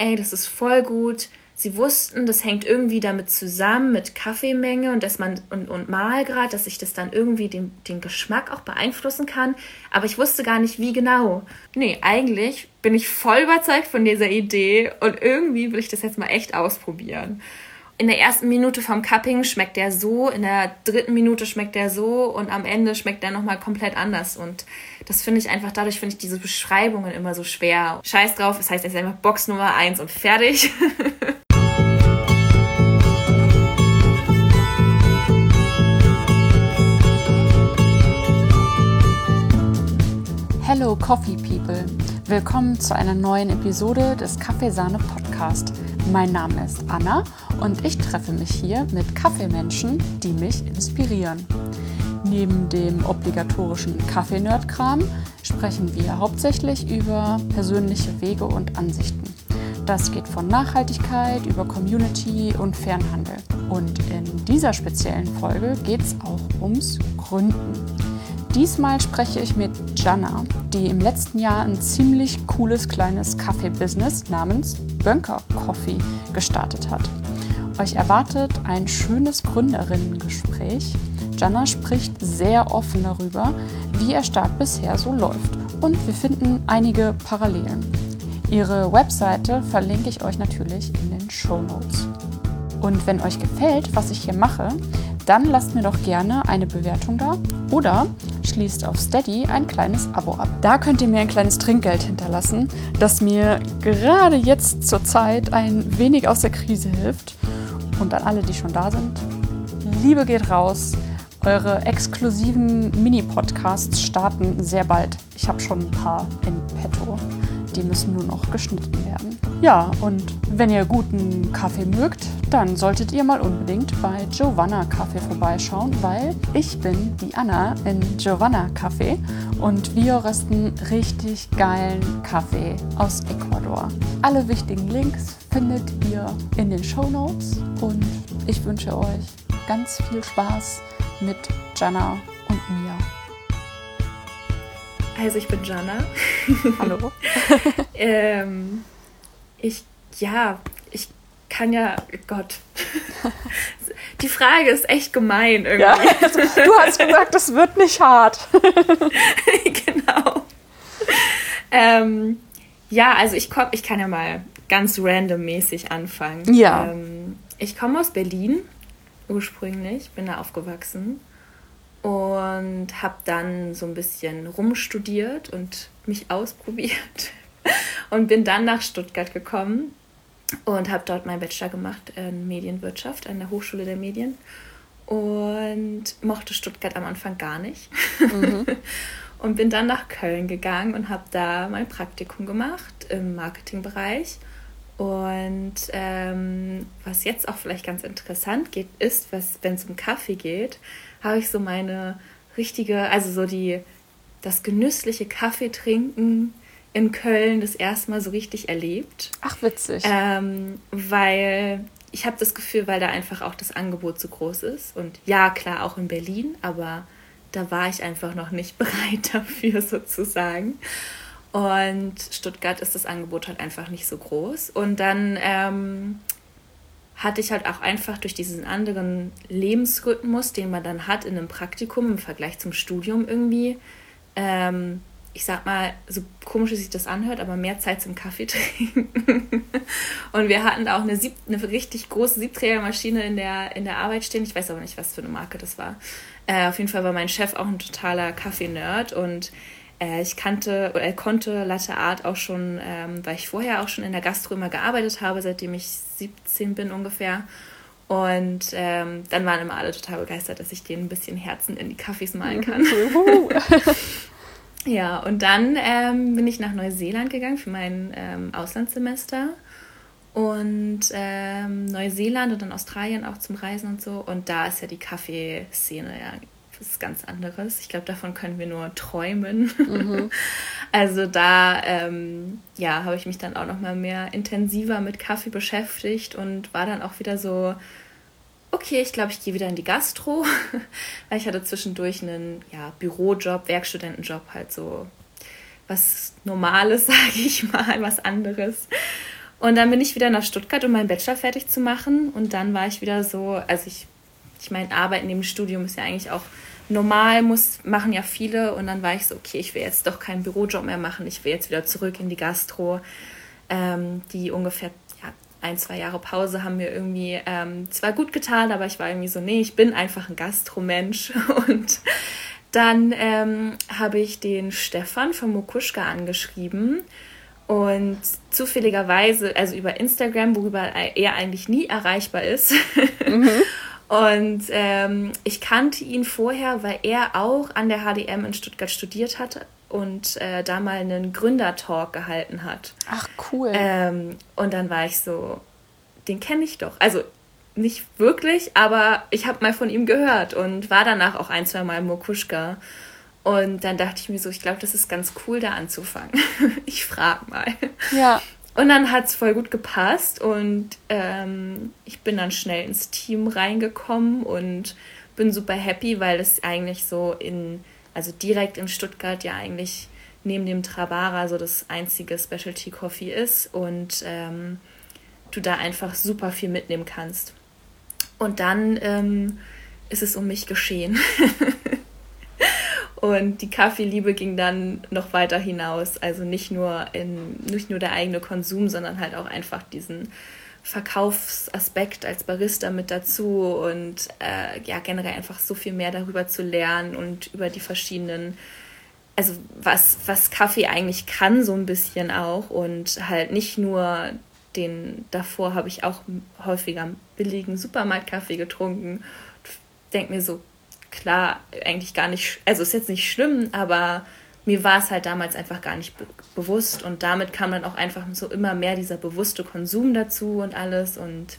ey, das ist voll gut. Sie wussten, das hängt irgendwie damit zusammen mit Kaffeemenge und dass man und, und Mahlgrad, dass ich das dann irgendwie den, den Geschmack auch beeinflussen kann. Aber ich wusste gar nicht, wie genau. Nee, eigentlich bin ich voll überzeugt von dieser Idee und irgendwie will ich das jetzt mal echt ausprobieren in der ersten Minute vom Cupping schmeckt der so, in der dritten Minute schmeckt der so und am Ende schmeckt der nochmal komplett anders. Und das finde ich einfach, dadurch finde ich diese Beschreibungen immer so schwer. Scheiß drauf, das heißt, ist einfach Box Nummer 1 und fertig. Hello Coffee People. Willkommen zu einer neuen Episode des Kaffeesahne Podcast. Mein Name ist Anna und ich treffe mich hier mit Kaffeemenschen, die mich inspirieren. Neben dem obligatorischen Kaffee-Nerd-Kram sprechen wir hauptsächlich über persönliche Wege und Ansichten. Das geht von Nachhaltigkeit über Community und Fernhandel. Und in dieser speziellen Folge geht es auch ums Gründen. Diesmal spreche ich mit Jana, die im letzten Jahr ein ziemlich cooles kleines Kaffee-Business namens Bunker Coffee gestartet hat. Euch erwartet ein schönes Gründerinnengespräch. Jana spricht sehr offen darüber, wie ihr Start bisher so läuft. Und wir finden einige Parallelen. Ihre Webseite verlinke ich euch natürlich in den Show Notes. Und wenn euch gefällt, was ich hier mache, dann lasst mir doch gerne eine Bewertung da oder schließt auf Steady ein kleines Abo ab. Da könnt ihr mir ein kleines Trinkgeld hinterlassen, das mir gerade jetzt zur Zeit ein wenig aus der Krise hilft. Und an alle, die schon da sind, Liebe geht raus. Eure exklusiven Mini-Podcasts starten sehr bald. Ich habe schon ein paar in petto. Die müssen nur noch geschnitten werden. Ja, und wenn ihr guten Kaffee mögt, dann solltet ihr mal unbedingt bei Giovanna Kaffee vorbeischauen, weil ich bin die Anna in Giovanna Kaffee und wir rösten richtig geilen Kaffee aus Ecuador. Alle wichtigen Links findet ihr in den Show Notes und ich wünsche euch ganz viel Spaß mit Jana und mir. Also ich bin Jana. Hallo. ähm, ich, ja, ich kann ja, Gott. Die Frage ist echt gemein irgendwie. Ja, du hast gesagt, es wird nicht hart. genau. Ähm, ja, also ich komm, ich kann ja mal ganz randommäßig anfangen. Ja. Ähm, ich komme aus Berlin ursprünglich, bin da aufgewachsen und habe dann so ein bisschen rumstudiert und mich ausprobiert und bin dann nach Stuttgart gekommen und habe dort meinen Bachelor gemacht in Medienwirtschaft an der Hochschule der Medien und mochte Stuttgart am Anfang gar nicht. Mhm. und bin dann nach Köln gegangen und habe da mein Praktikum gemacht im Marketingbereich. Und ähm, was jetzt auch vielleicht ganz interessant geht, ist, wenn es um Kaffee geht, habe ich so meine richtige, also so die, das genüssliche Kaffee trinken in Köln das erste Mal so richtig erlebt. Ach, witzig. Ähm, weil ich habe das Gefühl, weil da einfach auch das Angebot so groß ist. Und ja, klar, auch in Berlin, aber da war ich einfach noch nicht bereit dafür sozusagen. Und Stuttgart ist das Angebot halt einfach nicht so groß. Und dann ähm, hatte ich halt auch einfach durch diesen anderen Lebensrhythmus, den man dann hat in einem Praktikum im Vergleich zum Studium irgendwie, ähm, ich sag mal, so komisch wie sich das anhört, aber mehr Zeit zum Kaffee trinken. und wir hatten auch eine, Sieb eine richtig große Siebträgermaschine in der, in der Arbeit stehen. Ich weiß aber nicht, was für eine Marke das war. Äh, auf jeden Fall war mein Chef auch ein totaler Kaffee-Nerd und ich kannte oder er konnte Latte Art auch schon, ähm, weil ich vorher auch schon in der Gastro immer gearbeitet habe, seitdem ich 17 bin ungefähr. Und ähm, dann waren immer alle total begeistert, dass ich denen ein bisschen Herzen in die Kaffees malen kann. Ja, und dann ähm, bin ich nach Neuseeland gegangen für mein ähm, Auslandssemester. Und ähm, Neuseeland und dann Australien auch zum Reisen und so. Und da ist ja die Kaffeeszene ja was ganz anderes. Ich glaube, davon können wir nur träumen. Mhm. Also da ähm, ja, habe ich mich dann auch noch mal mehr intensiver mit Kaffee beschäftigt und war dann auch wieder so okay, ich glaube, ich gehe wieder in die Gastro, weil ich hatte zwischendurch einen ja, Bürojob, Werkstudentenjob, halt so was Normales, sage ich mal, was anderes. Und dann bin ich wieder nach Stuttgart, um meinen Bachelor fertig zu machen. Und dann war ich wieder so, also ich, ich meine, Arbeit neben dem Studium ist ja eigentlich auch normal, muss, machen ja viele. Und dann war ich so, okay, ich will jetzt doch keinen Bürojob mehr machen. Ich will jetzt wieder zurück in die Gastro. Ähm, die ungefähr ja, ein, zwei Jahre Pause haben mir irgendwie ähm, zwar gut getan, aber ich war irgendwie so, nee, ich bin einfach ein Gastromensch. Und dann ähm, habe ich den Stefan von Mokuschka angeschrieben und zufälligerweise, also über Instagram, worüber er eigentlich nie erreichbar ist. Mhm. Und ähm, ich kannte ihn vorher, weil er auch an der HDM in Stuttgart studiert hatte und äh, da mal einen Gründertalk gehalten hat. Ach, cool. Ähm, und dann war ich so, den kenne ich doch. Also nicht wirklich, aber ich habe mal von ihm gehört und war danach auch ein, zwei Mal im Mokuschka. Und dann dachte ich mir so, ich glaube, das ist ganz cool, da anzufangen. ich frage mal. Ja. Und dann hat es voll gut gepasst und ähm, ich bin dann schnell ins Team reingekommen und bin super happy, weil es eigentlich so in, also direkt in Stuttgart ja eigentlich neben dem Trabara so das einzige Specialty Coffee ist und ähm, du da einfach super viel mitnehmen kannst. Und dann ähm, ist es um mich geschehen. Und die Kaffeeliebe ging dann noch weiter hinaus. Also nicht nur, in, nicht nur der eigene Konsum, sondern halt auch einfach diesen Verkaufsaspekt als Barista mit dazu und äh, ja, generell einfach so viel mehr darüber zu lernen und über die verschiedenen, also was, was Kaffee eigentlich kann, so ein bisschen auch. Und halt nicht nur den, davor habe ich auch häufiger billigen Supermarktkaffee getrunken. Denke mir so, klar, eigentlich gar nicht, also ist jetzt nicht schlimm, aber mir war es halt damals einfach gar nicht be bewusst und damit kam dann auch einfach so immer mehr dieser bewusste Konsum dazu und alles und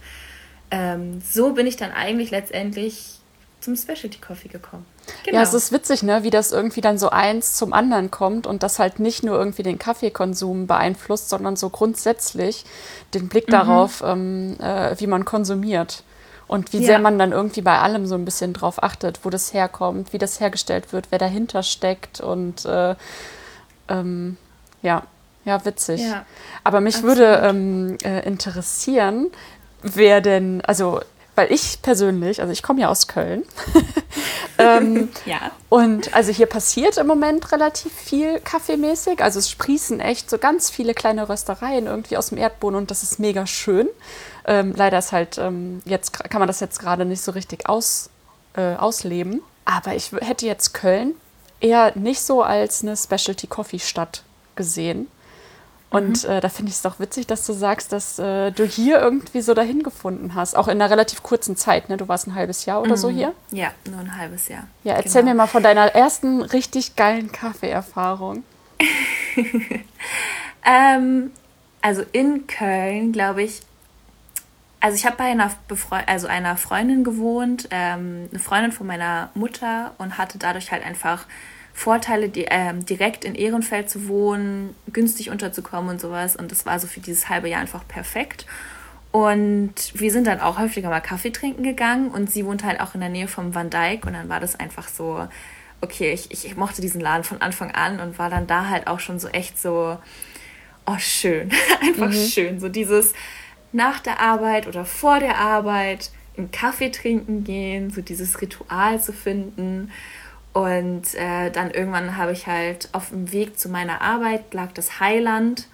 ähm, so bin ich dann eigentlich letztendlich zum Specialty Coffee gekommen. Genau. Ja, es ist witzig, ne, wie das irgendwie dann so eins zum anderen kommt und das halt nicht nur irgendwie den Kaffeekonsum beeinflusst, sondern so grundsätzlich den Blick mhm. darauf, ähm, äh, wie man konsumiert und wie ja. sehr man dann irgendwie bei allem so ein bisschen drauf achtet, wo das herkommt, wie das hergestellt wird, wer dahinter steckt und äh, ähm, ja, ja, witzig. Ja, Aber mich absolut. würde ähm, äh, interessieren, wer denn, also weil ich persönlich, also ich komme ja aus Köln. ähm, ja. Und also hier passiert im Moment relativ viel kaffeemäßig. Also es sprießen echt so ganz viele kleine Röstereien irgendwie aus dem Erdboden und das ist mega schön. Ähm, leider ist halt ähm, jetzt kann man das jetzt gerade nicht so richtig aus, äh, ausleben. Aber ich hätte jetzt Köln eher nicht so als eine Specialty Coffee Stadt gesehen. Und mhm. äh, da finde ich es doch witzig, dass du sagst, dass äh, du hier irgendwie so dahin gefunden hast. Auch in einer relativ kurzen Zeit, ne? Du warst ein halbes Jahr oder mhm. so hier? Ja, nur ein halbes Jahr. Ja, erzähl genau. mir mal von deiner ersten richtig geilen Kaffeeerfahrung. ähm, also in Köln, glaube ich, also ich habe bei einer, Befre also einer Freundin gewohnt, ähm, eine Freundin von meiner Mutter und hatte dadurch halt einfach Vorteile, die, ähm, direkt in Ehrenfeld zu wohnen, günstig unterzukommen und sowas. Und das war so für dieses halbe Jahr einfach perfekt. Und wir sind dann auch häufiger mal Kaffee trinken gegangen und sie wohnt halt auch in der Nähe vom Van Dyke und dann war das einfach so, okay, ich, ich mochte diesen Laden von Anfang an und war dann da halt auch schon so echt so, oh schön, einfach mhm. schön, so dieses nach der Arbeit oder vor der Arbeit einen Kaffee trinken gehen, so dieses Ritual zu finden und äh, dann irgendwann habe ich halt auf dem Weg zu meiner Arbeit lag das Heiland.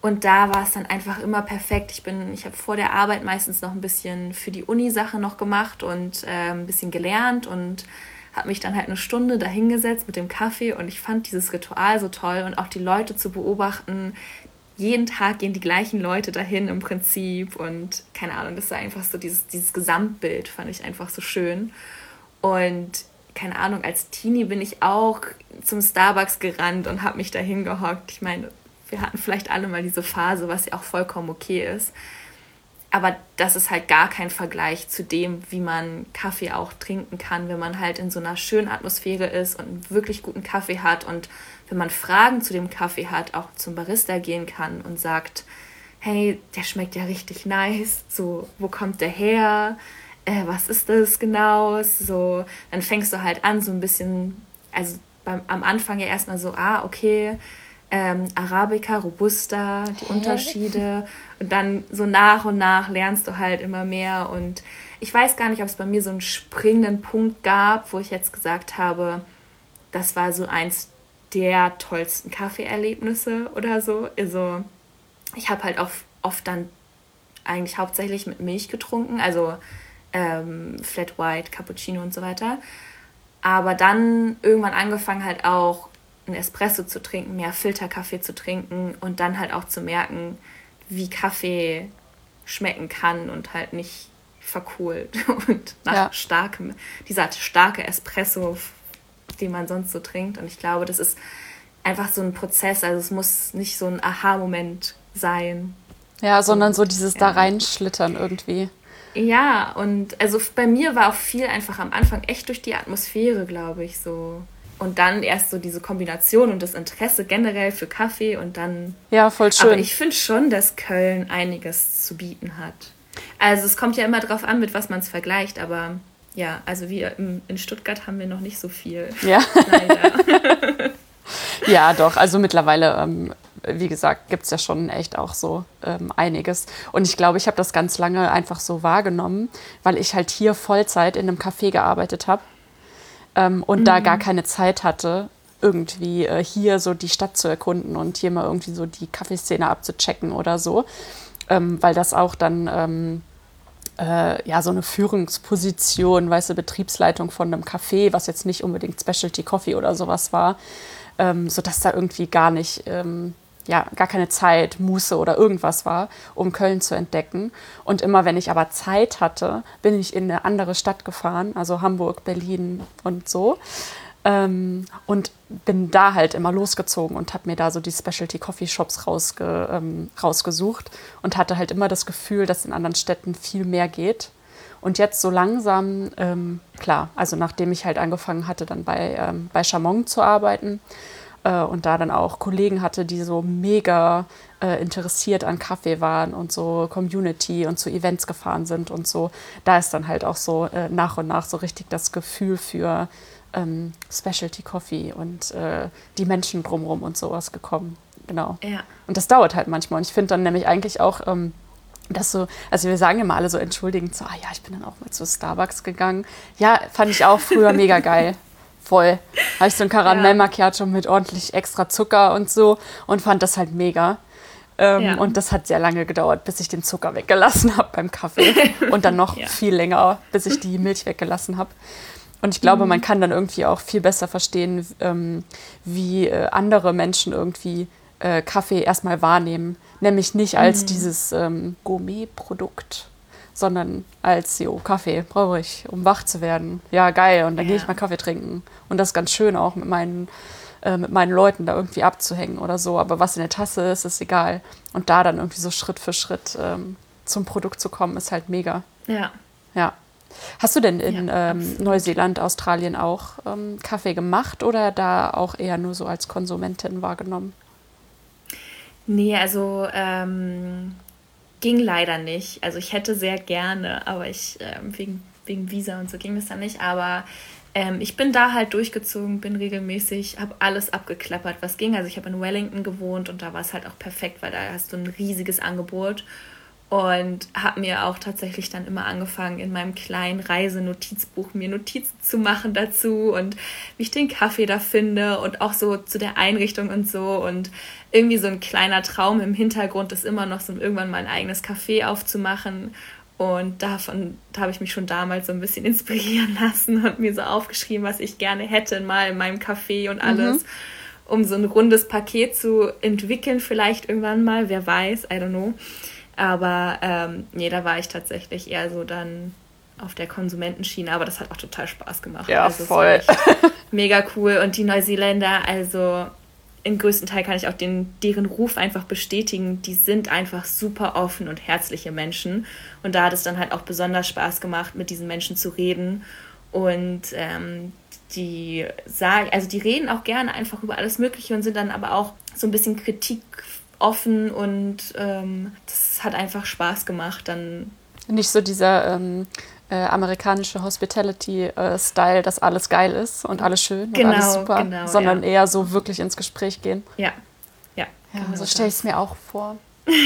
Und da war es dann einfach immer perfekt. Ich bin, ich habe vor der Arbeit meistens noch ein bisschen für die Uni-Sache noch gemacht und äh, ein bisschen gelernt und habe mich dann halt eine Stunde dahingesetzt mit dem Kaffee und ich fand dieses Ritual so toll und auch die Leute zu beobachten. Jeden Tag gehen die gleichen Leute dahin im Prinzip und keine Ahnung, das war einfach so dieses, dieses Gesamtbild fand ich einfach so schön. Und keine Ahnung, als Teenie bin ich auch zum Starbucks gerannt und habe mich da hingehockt. Ich meine, wir hatten vielleicht alle mal diese Phase, was ja auch vollkommen okay ist. Aber das ist halt gar kein Vergleich zu dem, wie man Kaffee auch trinken kann, wenn man halt in so einer schönen Atmosphäre ist und einen wirklich guten Kaffee hat und wenn man Fragen zu dem Kaffee hat, auch zum Barista gehen kann und sagt, hey, der schmeckt ja richtig nice, so, wo kommt der her? äh, was ist das genau? So, dann fängst du halt an, so ein bisschen, also beim, am Anfang ja erstmal so, ah, okay, ähm, Arabica, Robusta, die Unterschiede. Und dann so nach und nach lernst du halt immer mehr. Und ich weiß gar nicht, ob es bei mir so einen springenden Punkt gab, wo ich jetzt gesagt habe, das war so eins der tollsten Kaffeeerlebnisse oder so. Also ich habe halt auch oft dann eigentlich hauptsächlich mit Milch getrunken, also ähm, Flat White, Cappuccino und so weiter. Aber dann irgendwann angefangen halt auch einen Espresso zu trinken, mehr Filterkaffee zu trinken und dann halt auch zu merken, wie Kaffee schmecken kann und halt nicht verkohlt und nach ja. starkem, dieser starke Espresso, den man sonst so trinkt. Und ich glaube, das ist einfach so ein Prozess. Also es muss nicht so ein Aha-Moment sein. Ja, sondern so dieses ja. da reinschlittern irgendwie. Ja, und also bei mir war auch viel einfach am Anfang echt durch die Atmosphäre, glaube ich, so. Und dann erst so diese Kombination und das Interesse generell für Kaffee und dann. Ja, voll schön. Aber ich finde schon, dass Köln einiges zu bieten hat. Also es kommt ja immer drauf an, mit was man es vergleicht, aber ja, also wir in Stuttgart haben wir noch nicht so viel. Ja. Leider. ja, doch. Also mittlerweile ähm, wie gesagt, gibt es ja schon echt auch so ähm, einiges. Und ich glaube, ich habe das ganz lange einfach so wahrgenommen, weil ich halt hier Vollzeit in einem Café gearbeitet habe ähm, und mhm. da gar keine Zeit hatte, irgendwie äh, hier so die Stadt zu erkunden und hier mal irgendwie so die Kaffeeszene abzuchecken oder so, ähm, weil das auch dann ähm, äh, ja so eine Führungsposition, weißt du, Betriebsleitung von einem Café, was jetzt nicht unbedingt Specialty Coffee oder sowas war, ähm, sodass da irgendwie gar nicht ähm, ja, gar keine Zeit, Muße oder irgendwas war, um Köln zu entdecken. Und immer wenn ich aber Zeit hatte, bin ich in eine andere Stadt gefahren, also Hamburg, Berlin und so. Ähm, und bin da halt immer losgezogen und habe mir da so die Specialty Coffee Shops rausge, ähm, rausgesucht und hatte halt immer das Gefühl, dass in anderen Städten viel mehr geht. Und jetzt so langsam, ähm, klar, also nachdem ich halt angefangen hatte, dann bei, ähm, bei Chamon zu arbeiten, äh, und da dann auch Kollegen hatte, die so mega äh, interessiert an Kaffee waren und so Community und zu Events gefahren sind und so. Da ist dann halt auch so äh, nach und nach so richtig das Gefühl für ähm, Specialty Coffee und äh, die Menschen drumherum und sowas gekommen. Genau. Ja. Und das dauert halt manchmal. Und ich finde dann nämlich eigentlich auch, ähm, dass so, also wir sagen immer alle so entschuldigend, so, ah ja, ich bin dann auch mal zu Starbucks gegangen. Ja, fand ich auch früher mega geil voll. Habe ich so ein Karamell Macchiato mit ordentlich extra Zucker und so und fand das halt mega. Ähm, ja. Und das hat sehr lange gedauert, bis ich den Zucker weggelassen habe beim Kaffee. Und dann noch ja. viel länger, bis ich die Milch weggelassen habe. Und ich glaube, mhm. man kann dann irgendwie auch viel besser verstehen, ähm, wie äh, andere Menschen irgendwie äh, Kaffee erstmal wahrnehmen. Nämlich nicht als mhm. dieses ähm, Gourmet-Produkt, sondern als, jo, Kaffee brauche ich, um wach zu werden. Ja, geil. Und dann ja. gehe ich mal Kaffee trinken. Und das ist ganz schön auch mit meinen, äh, mit meinen Leuten da irgendwie abzuhängen oder so. Aber was in der Tasse ist, ist egal. Und da dann irgendwie so Schritt für Schritt ähm, zum Produkt zu kommen, ist halt mega. Ja. Ja. Hast du denn in ja, ähm, Neuseeland, Australien auch ähm, Kaffee gemacht oder da auch eher nur so als Konsumentin wahrgenommen? Nee, also ähm, ging leider nicht. Also ich hätte sehr gerne, aber ich ähm, wegen, wegen Visa und so ging das dann nicht. Aber ähm, ich bin da halt durchgezogen, bin regelmäßig, habe alles abgeklappert, was ging. Also ich habe in Wellington gewohnt und da war es halt auch perfekt, weil da hast du ein riesiges Angebot und habe mir auch tatsächlich dann immer angefangen, in meinem kleinen Reisenotizbuch mir Notizen zu machen dazu und wie ich den Kaffee da finde und auch so zu der Einrichtung und so. Und irgendwie so ein kleiner Traum im Hintergrund ist immer noch so irgendwann mal ein eigenes Café aufzumachen. Und davon da habe ich mich schon damals so ein bisschen inspirieren lassen und mir so aufgeschrieben, was ich gerne hätte mal in meinem Café und alles. Mhm. Um so ein rundes Paket zu entwickeln, vielleicht irgendwann mal, wer weiß, I don't know. Aber ähm, nee, da war ich tatsächlich eher so dann auf der Konsumentenschiene, aber das hat auch total Spaß gemacht. Ja, also voll. Mega cool. Und die Neuseeländer, also im größten Teil kann ich auch den, deren Ruf einfach bestätigen. Die sind einfach super offen und herzliche Menschen. Und da hat es dann halt auch besonders Spaß gemacht, mit diesen Menschen zu reden. Und ähm, die sagen, also die reden auch gerne einfach über alles Mögliche und sind dann aber auch so ein bisschen Kritik offen und ähm, das hat einfach Spaß gemacht. Dann nicht so dieser ähm, äh, amerikanische Hospitality-Style, äh, dass alles geil ist und alles schön genau, und alles genau, super, genau, sondern ja. eher so wirklich ins Gespräch gehen. Ja, Ja, genau so stelle ich es mir auch vor.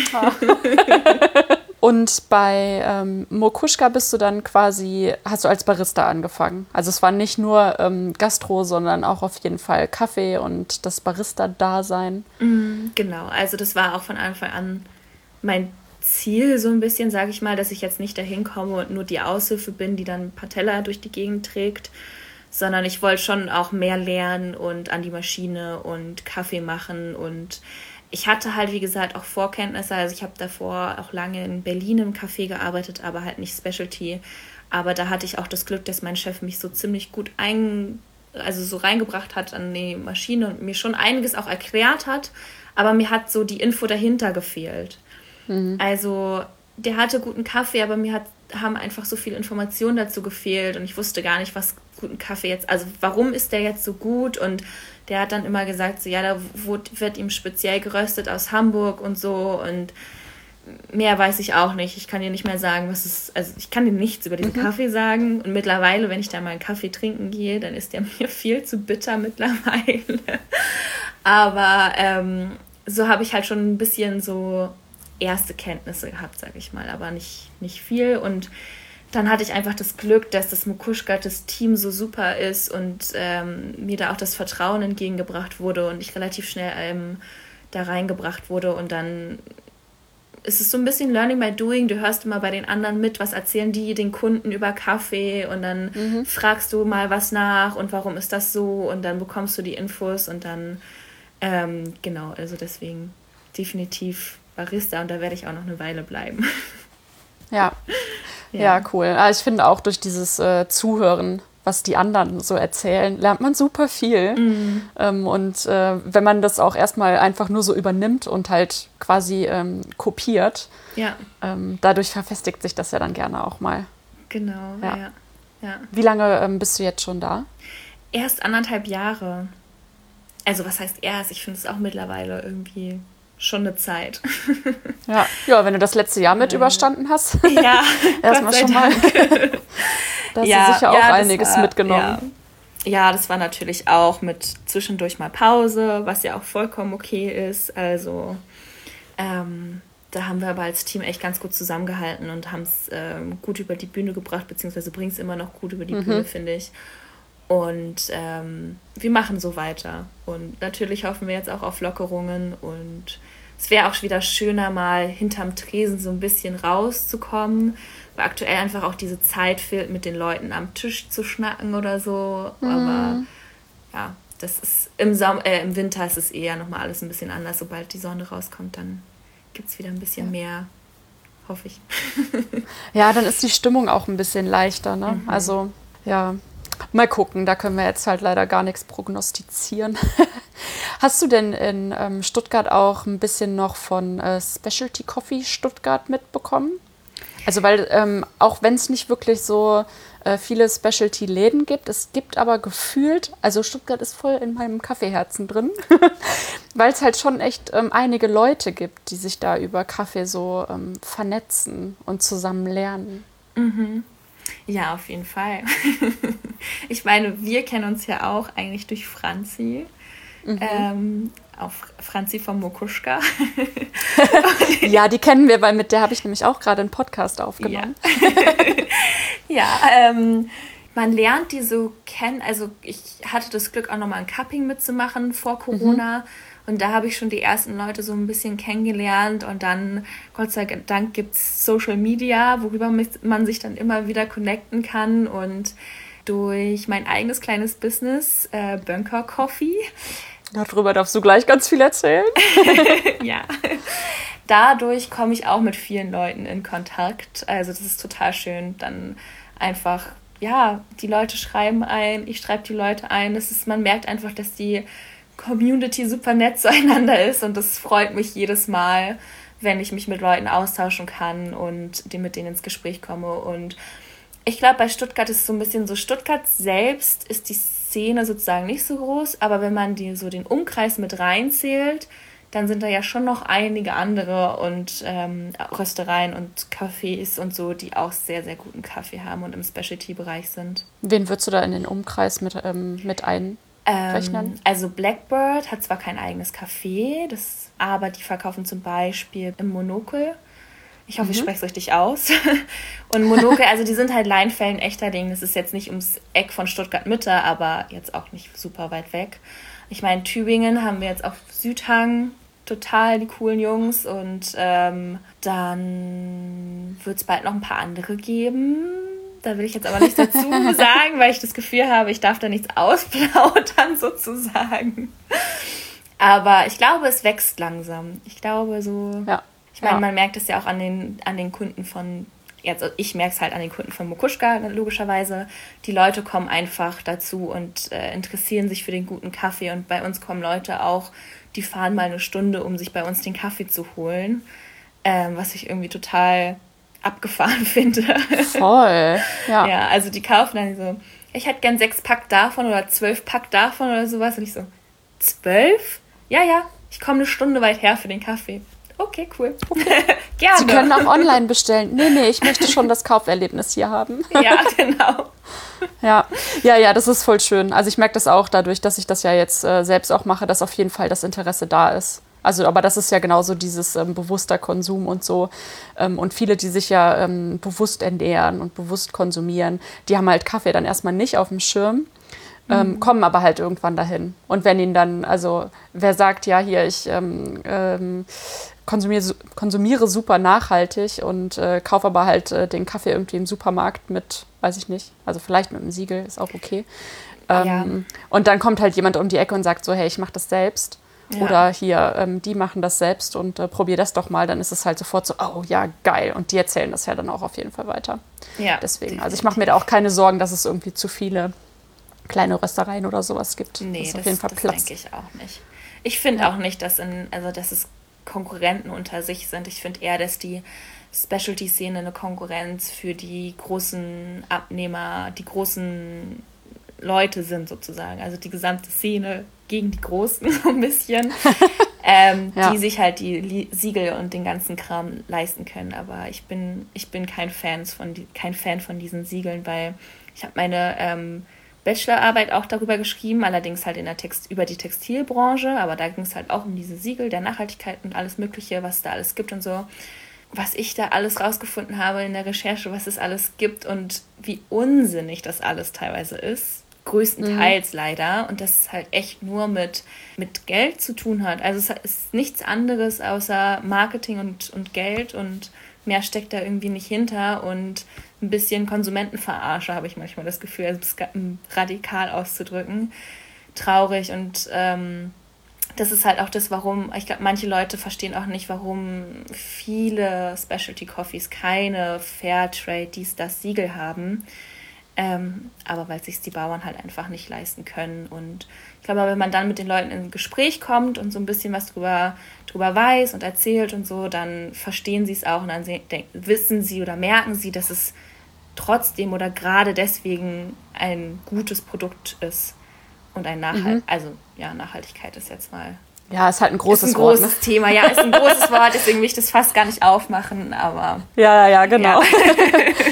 Und bei ähm, Mokuschka bist du dann quasi, hast du als Barista angefangen. Also es war nicht nur ähm, Gastro, sondern auch auf jeden Fall Kaffee und das Barista-Dasein. Mm, genau, also das war auch von Anfang an mein Ziel, so ein bisschen, sage ich mal, dass ich jetzt nicht dahin komme und nur die Aushilfe bin, die dann Patella durch die Gegend trägt, sondern ich wollte schon auch mehr lernen und an die Maschine und Kaffee machen und ich hatte halt, wie gesagt, auch Vorkenntnisse. Also ich habe davor auch lange in Berlin im Café gearbeitet, aber halt nicht Specialty. Aber da hatte ich auch das Glück, dass mein Chef mich so ziemlich gut ein, also so reingebracht hat an die Maschine und mir schon einiges auch erklärt hat. Aber mir hat so die Info dahinter gefehlt. Mhm. Also der hatte guten Kaffee, aber mir hat, haben einfach so viele Informationen dazu gefehlt und ich wusste gar nicht, was guten Kaffee jetzt, also warum ist der jetzt so gut und der hat dann immer gesagt, so ja, da wird ihm speziell geröstet aus Hamburg und so und mehr weiß ich auch nicht. Ich kann dir nicht mehr sagen, was es, also ich kann dir nichts über diesen mhm. Kaffee sagen und mittlerweile, wenn ich da mal einen Kaffee trinken gehe, dann ist der mir viel zu bitter mittlerweile. Aber ähm, so habe ich halt schon ein bisschen so erste Kenntnisse gehabt, sage ich mal, aber nicht, nicht viel und dann hatte ich einfach das Glück, dass das Mukushka, das Team so super ist und ähm, mir da auch das Vertrauen entgegengebracht wurde und ich relativ schnell ähm, da reingebracht wurde und dann ist es so ein bisschen Learning by Doing. Du hörst immer bei den anderen mit, was erzählen die den Kunden über Kaffee und dann mhm. fragst du mal was nach und warum ist das so und dann bekommst du die Infos und dann, ähm, genau, also deswegen definitiv Barista und da werde ich auch noch eine Weile bleiben. Ja, ja, ja cool. Aber ich finde auch durch dieses äh, Zuhören, was die anderen so erzählen, lernt man super viel. Mhm. Ähm, und äh, wenn man das auch erstmal einfach nur so übernimmt und halt quasi ähm, kopiert, ja. ähm, dadurch verfestigt sich das ja dann gerne auch mal. Genau, ja. ja. ja. Wie lange ähm, bist du jetzt schon da? Erst anderthalb Jahre. Also was heißt erst? Ich finde es auch mittlerweile irgendwie schon eine Zeit. ja. ja, wenn du das letzte Jahr mit ähm, überstanden hast. Ja, erstmal schon mal. da hast ja, du sicher auch ja, einiges war, mitgenommen. Ja. ja, das war natürlich auch mit zwischendurch mal Pause, was ja auch vollkommen okay ist. Also ähm, da haben wir aber als Team echt ganz gut zusammengehalten und haben es ähm, gut über die Bühne gebracht, beziehungsweise bringt es immer noch gut über die mhm. Bühne, finde ich. Und ähm, wir machen so weiter. Und natürlich hoffen wir jetzt auch auf Lockerungen. Und es wäre auch wieder schöner, mal hinterm Tresen so ein bisschen rauszukommen, weil aktuell einfach auch diese Zeit fehlt, mit den Leuten am Tisch zu schnacken oder so. Mhm. Aber ja, das ist im, Sommer, äh, im Winter ist es eher nochmal alles ein bisschen anders. Sobald die Sonne rauskommt, dann gibt es wieder ein bisschen ja. mehr hoffe ich. ja, dann ist die Stimmung auch ein bisschen leichter. Ne? Mhm. Also ja, Mal gucken, da können wir jetzt halt leider gar nichts prognostizieren. Hast du denn in ähm, Stuttgart auch ein bisschen noch von äh, Specialty Coffee Stuttgart mitbekommen? Also weil ähm, auch wenn es nicht wirklich so äh, viele Specialty-Läden gibt, es gibt aber gefühlt, also Stuttgart ist voll in meinem Kaffeeherzen drin, weil es halt schon echt ähm, einige Leute gibt, die sich da über Kaffee so ähm, vernetzen und zusammen lernen. Mhm. Ja, auf jeden Fall. ich meine, wir kennen uns ja auch eigentlich durch Franzi. Mhm. Ähm, auch Franzi vom Mokuschka. ja, die kennen wir, weil mit der habe ich nämlich auch gerade einen Podcast aufgenommen. Ja, ja ähm, man lernt die so kennen. Also ich hatte das Glück, auch nochmal ein Cupping mitzumachen vor Corona. Mhm. Und da habe ich schon die ersten Leute so ein bisschen kennengelernt und dann, Gott sei Dank, gibt es Social Media, worüber man sich dann immer wieder connecten kann und durch mein eigenes kleines Business, äh, Bunker Coffee. Darüber darfst du gleich ganz viel erzählen. ja. Dadurch komme ich auch mit vielen Leuten in Kontakt. Also das ist total schön, dann einfach ja, die Leute schreiben ein, ich schreibe die Leute ein. Das ist, man merkt einfach, dass die Community super nett zueinander ist und das freut mich jedes Mal, wenn ich mich mit Leuten austauschen kann und mit denen ins Gespräch komme. Und ich glaube, bei Stuttgart ist es so ein bisschen so, Stuttgart selbst ist die Szene sozusagen nicht so groß, aber wenn man die, so den Umkreis mit reinzählt, dann sind da ja schon noch einige andere und ähm, Röstereien und Cafés und so, die auch sehr, sehr guten Kaffee haben und im Specialty-Bereich sind. Wen würdest du da in den Umkreis mit, ähm, mit ein, ähm, rechnen? Also Blackbird hat zwar kein eigenes Café, das, aber die verkaufen zum Beispiel im Monokel. Ich hoffe, mhm. ich spreche es richtig aus. Und Monokel, also die sind halt Leinfällen echter Ding. Das ist jetzt nicht ums Eck von Stuttgart-Mitte, aber jetzt auch nicht super weit weg. Ich meine, Tübingen haben wir jetzt auf Südhang total die coolen Jungs und ähm, dann wird es bald noch ein paar andere geben. Da will ich jetzt aber nichts dazu sagen, weil ich das Gefühl habe, ich darf da nichts ausplaudern sozusagen. Aber ich glaube, es wächst langsam. Ich glaube so. Ja. Ich meine, ja. man merkt es ja auch an den, an den Kunden von jetzt, ich merke es halt an den Kunden von Mokuschka logischerweise, die Leute kommen einfach dazu und äh, interessieren sich für den guten Kaffee und bei uns kommen Leute auch, die fahren mal eine Stunde, um sich bei uns den Kaffee zu holen, ähm, was ich irgendwie total abgefahren finde. Voll, ja. Ja, also die kaufen dann so, ich hätte gern sechs Pack davon oder zwölf Pack davon oder sowas und ich so, zwölf? Ja, ja, ich komme eine Stunde weit her für den Kaffee okay, cool. Gerne. Sie können auch online bestellen. Nee, nee, ich möchte schon das Kauferlebnis hier haben. ja, genau. Ja, ja, ja, das ist voll schön. Also ich merke das auch dadurch, dass ich das ja jetzt äh, selbst auch mache, dass auf jeden Fall das Interesse da ist. Also, aber das ist ja genauso dieses ähm, bewusster Konsum und so. Ähm, und viele, die sich ja ähm, bewusst ernähren und bewusst konsumieren, die haben halt Kaffee dann erstmal nicht auf dem Schirm ähm, mhm. kommen aber halt irgendwann dahin. Und wenn ihnen dann, also wer sagt, ja, hier, ich ähm, ähm, konsumiere, konsumiere super nachhaltig und äh, kaufe aber halt äh, den Kaffee irgendwie im Supermarkt mit, weiß ich nicht, also vielleicht mit einem Siegel, ist auch okay. Ähm, ja. Und dann kommt halt jemand um die Ecke und sagt so, hey, ich mache das selbst. Ja. Oder hier, ähm, die machen das selbst und äh, probier das doch mal. Dann ist es halt sofort so, oh ja, geil. Und die erzählen das ja dann auch auf jeden Fall weiter. Ja. Deswegen, also ich mache mir da auch keine Sorgen, dass es irgendwie zu viele kleine Röstereien oder sowas gibt. Nee, das, auf jeden Fall das denke ich auch nicht. Ich finde ja. auch nicht, dass, in, also, dass es Konkurrenten unter sich sind. Ich finde eher, dass die Specialty-Szene eine Konkurrenz für die großen Abnehmer, die großen Leute sind sozusagen. Also die gesamte Szene gegen die Großen so ein bisschen, ähm, ja. die sich halt die Siegel und den ganzen Kram leisten können. Aber ich bin, ich bin kein, Fans von die, kein Fan von diesen Siegeln, weil ich habe meine ähm, Bachelorarbeit auch darüber geschrieben, allerdings halt in der Text über die Textilbranche, aber da ging es halt auch um diese Siegel der Nachhaltigkeit und alles Mögliche, was da alles gibt und so. Was ich da alles rausgefunden habe in der Recherche, was es alles gibt und wie unsinnig das alles teilweise ist. Größtenteils mhm. leider. Und das halt echt nur mit, mit Geld zu tun hat. Also es ist nichts anderes außer Marketing und, und Geld und mehr steckt da irgendwie nicht hinter und ein bisschen Konsumentenverarsche, habe ich manchmal das Gefühl, also radikal auszudrücken. Traurig und ähm, das ist halt auch das, warum, ich glaube, manche Leute verstehen auch nicht, warum viele Specialty Coffees keine Fairtrade, dies, das Siegel haben. Ähm, aber weil sich die Bauern halt einfach nicht leisten können. Und ich glaube, wenn man dann mit den Leuten in Gespräch kommt und so ein bisschen was drüber, drüber weiß und erzählt und so, dann verstehen sie es auch und dann wissen sie oder merken sie, dass es trotzdem oder gerade deswegen ein gutes Produkt ist und ein Nachhalt, mhm. also ja, Nachhaltigkeit ist jetzt mal. Ja, ist halt ein großes ist ein Wort. Großes ne? Thema, ja, ist ein großes Wort, deswegen will ich das fast gar nicht aufmachen, aber. Ja, ja, genau. Ja.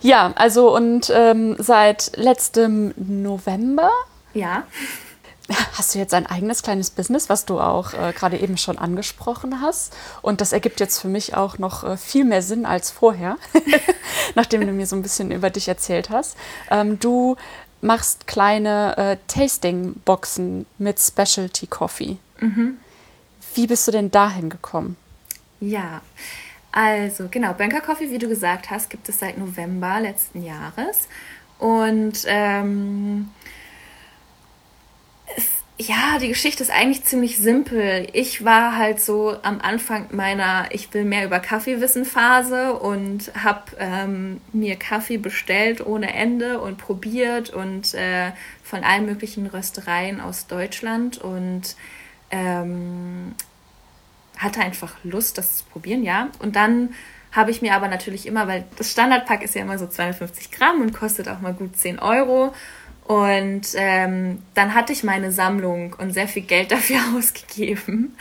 Ja, also und ähm, seit letztem November. Ja. Hast du jetzt ein eigenes kleines Business, was du auch äh, gerade eben schon angesprochen hast? Und das ergibt jetzt für mich auch noch äh, viel mehr Sinn als vorher, nachdem du mir so ein bisschen über dich erzählt hast. Ähm, du machst kleine äh, Tasting-Boxen mit Specialty Coffee. Mhm. Wie bist du denn dahin gekommen? Ja, also, genau, Bunker Coffee, wie du gesagt hast, gibt es seit November letzten Jahres. Und ähm, ja, die Geschichte ist eigentlich ziemlich simpel. Ich war halt so am Anfang meiner Ich will mehr über Kaffee wissen Phase und habe ähm, mir Kaffee bestellt ohne Ende und probiert und äh, von allen möglichen Röstereien aus Deutschland und ähm, hatte einfach Lust, das zu probieren, ja. Und dann habe ich mir aber natürlich immer, weil das Standardpack ist ja immer so 250 Gramm und kostet auch mal gut 10 Euro. Und ähm, dann hatte ich meine Sammlung und sehr viel Geld dafür ausgegeben.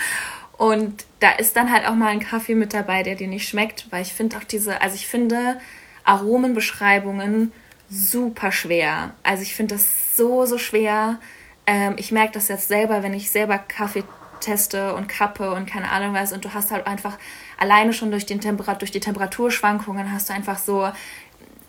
Und da ist dann halt auch mal ein Kaffee mit dabei, der dir nicht schmeckt, weil ich finde auch diese, also ich finde Aromenbeschreibungen super schwer. Also ich finde das so, so schwer. Ähm, ich merke das jetzt selber, wenn ich selber Kaffee teste und kappe und keine Ahnung was und du hast halt einfach alleine schon durch, den Temperat durch die Temperaturschwankungen hast du einfach so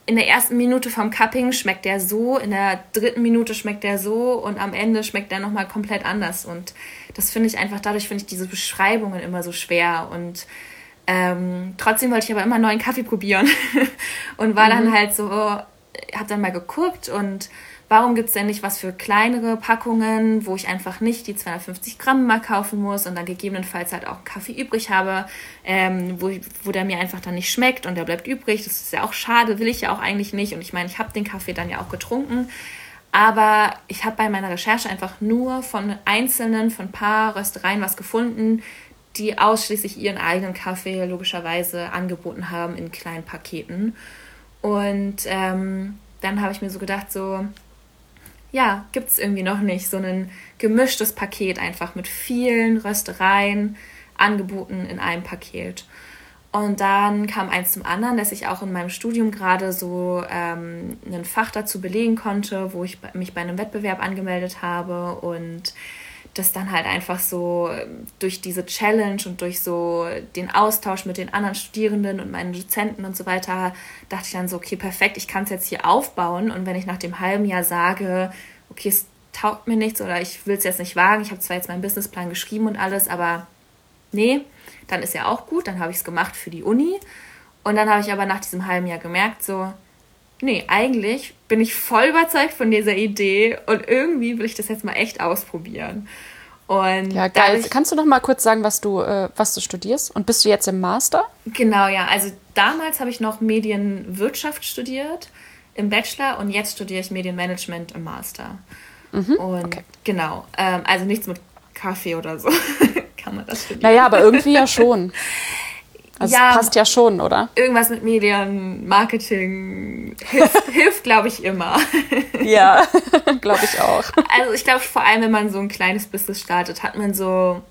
in der ersten Minute vom Cupping schmeckt der so, in der dritten Minute schmeckt der so und am Ende schmeckt der nochmal komplett anders. Und das finde ich einfach, dadurch finde ich diese Beschreibungen immer so schwer. Und ähm, trotzdem wollte ich aber immer neuen Kaffee probieren und war mhm. dann halt so, habe dann mal geguckt und warum gibt es denn nicht was für kleinere Packungen, wo ich einfach nicht die 250 Gramm mal kaufen muss und dann gegebenenfalls halt auch Kaffee übrig habe, ähm, wo, wo der mir einfach dann nicht schmeckt und der bleibt übrig. Das ist ja auch schade, will ich ja auch eigentlich nicht. Und ich meine, ich habe den Kaffee dann ja auch getrunken. Aber ich habe bei meiner Recherche einfach nur von einzelnen, von ein paar Röstereien was gefunden, die ausschließlich ihren eigenen Kaffee logischerweise angeboten haben in kleinen Paketen. Und ähm, dann habe ich mir so gedacht, so, ja, gibt es irgendwie noch nicht. So ein gemischtes Paket einfach mit vielen Röstereien angeboten in einem Paket. Und dann kam eins zum anderen, dass ich auch in meinem Studium gerade so ähm, ein Fach dazu belegen konnte, wo ich mich bei einem Wettbewerb angemeldet habe und das dann halt einfach so ähm, durch diese Challenge und durch so den Austausch mit den anderen Studierenden und meinen Dozenten und so weiter, dachte ich dann so, okay, perfekt, ich kann es jetzt hier aufbauen und wenn ich nach dem halben Jahr sage, okay, es taugt mir nichts oder ich will es jetzt nicht wagen, ich habe zwar jetzt meinen Businessplan geschrieben und alles, aber nee, dann ist ja auch gut, dann habe ich es gemacht für die Uni. Und dann habe ich aber nach diesem halben Jahr gemerkt, so, nee, eigentlich bin ich voll überzeugt von dieser Idee und irgendwie will ich das jetzt mal echt ausprobieren. Und ja, geil. Kannst du noch mal kurz sagen, was du, äh, was du studierst? Und bist du jetzt im Master? Genau, ja. Also damals habe ich noch Medienwirtschaft studiert im Bachelor und jetzt studiere ich Medienmanagement im Master. Mhm, und okay. genau, ähm, also nichts mit Kaffee oder so kann man das studieren. Naja, aber irgendwie ja schon. Also ja, passt ja schon, oder? Irgendwas mit Medien, Marketing hilft, hilft glaube ich, immer. ja, glaube ich auch. Also ich glaube, vor allem, wenn man so ein kleines Business startet, hat man so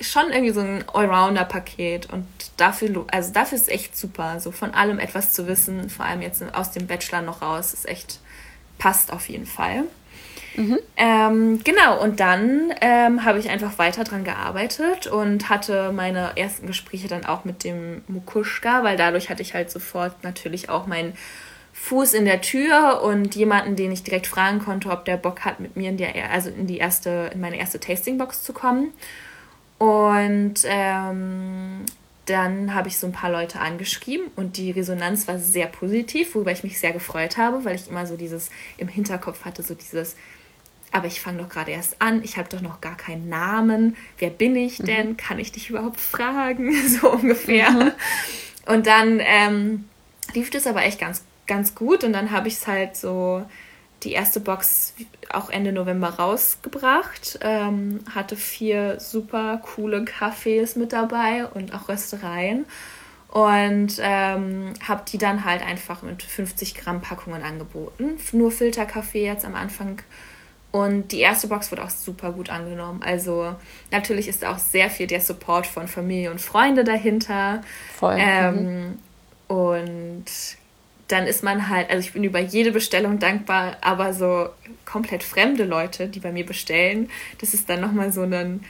schon irgendwie so ein Allrounder-Paket und dafür, also dafür ist es echt super, so von allem etwas zu wissen, vor allem jetzt aus dem Bachelor noch raus, ist echt, passt auf jeden Fall. Ähm, genau, und dann ähm, habe ich einfach weiter dran gearbeitet und hatte meine ersten Gespräche dann auch mit dem Mukushka, weil dadurch hatte ich halt sofort natürlich auch meinen Fuß in der Tür und jemanden, den ich direkt fragen konnte, ob der Bock hat, mit mir in die, also in die erste, in meine erste Tastingbox zu kommen. Und ähm, dann habe ich so ein paar Leute angeschrieben und die Resonanz war sehr positiv, worüber ich mich sehr gefreut habe, weil ich immer so dieses im Hinterkopf hatte, so dieses, aber ich fange doch gerade erst an, ich habe doch noch gar keinen Namen, wer bin ich mhm. denn, mhm. kann ich dich überhaupt fragen, so ungefähr. Mhm. Und dann ähm, lief das aber echt ganz, ganz gut und dann habe ich es halt so die erste Box auch Ende November rausgebracht. Ähm, hatte vier super coole Cafés mit dabei und auch Röstereien. Und ähm, habe die dann halt einfach mit 50 Gramm Packungen angeboten. Nur Filterkaffee jetzt am Anfang. Und die erste Box wurde auch super gut angenommen. Also natürlich ist auch sehr viel der Support von Familie und Freunde dahinter. Voll. Ähm, mhm. Und dann ist man halt, also ich bin über jede Bestellung dankbar, aber so komplett fremde Leute, die bei mir bestellen, das ist dann nochmal so ein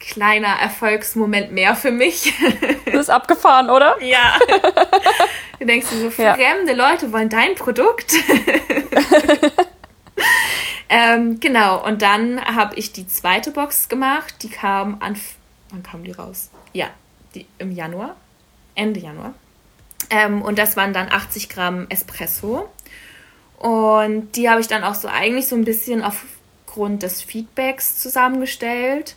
kleiner Erfolgsmoment mehr für mich. Das ist abgefahren, oder? Ja. Du denkst dir so, fremde ja. Leute wollen dein Produkt. ähm, genau, und dann habe ich die zweite Box gemacht. Die kam an. Wann kam die raus? Ja, die, im Januar. Ende Januar. Ähm, und das waren dann 80 Gramm Espresso. Und die habe ich dann auch so eigentlich so ein bisschen aufgrund des Feedbacks zusammengestellt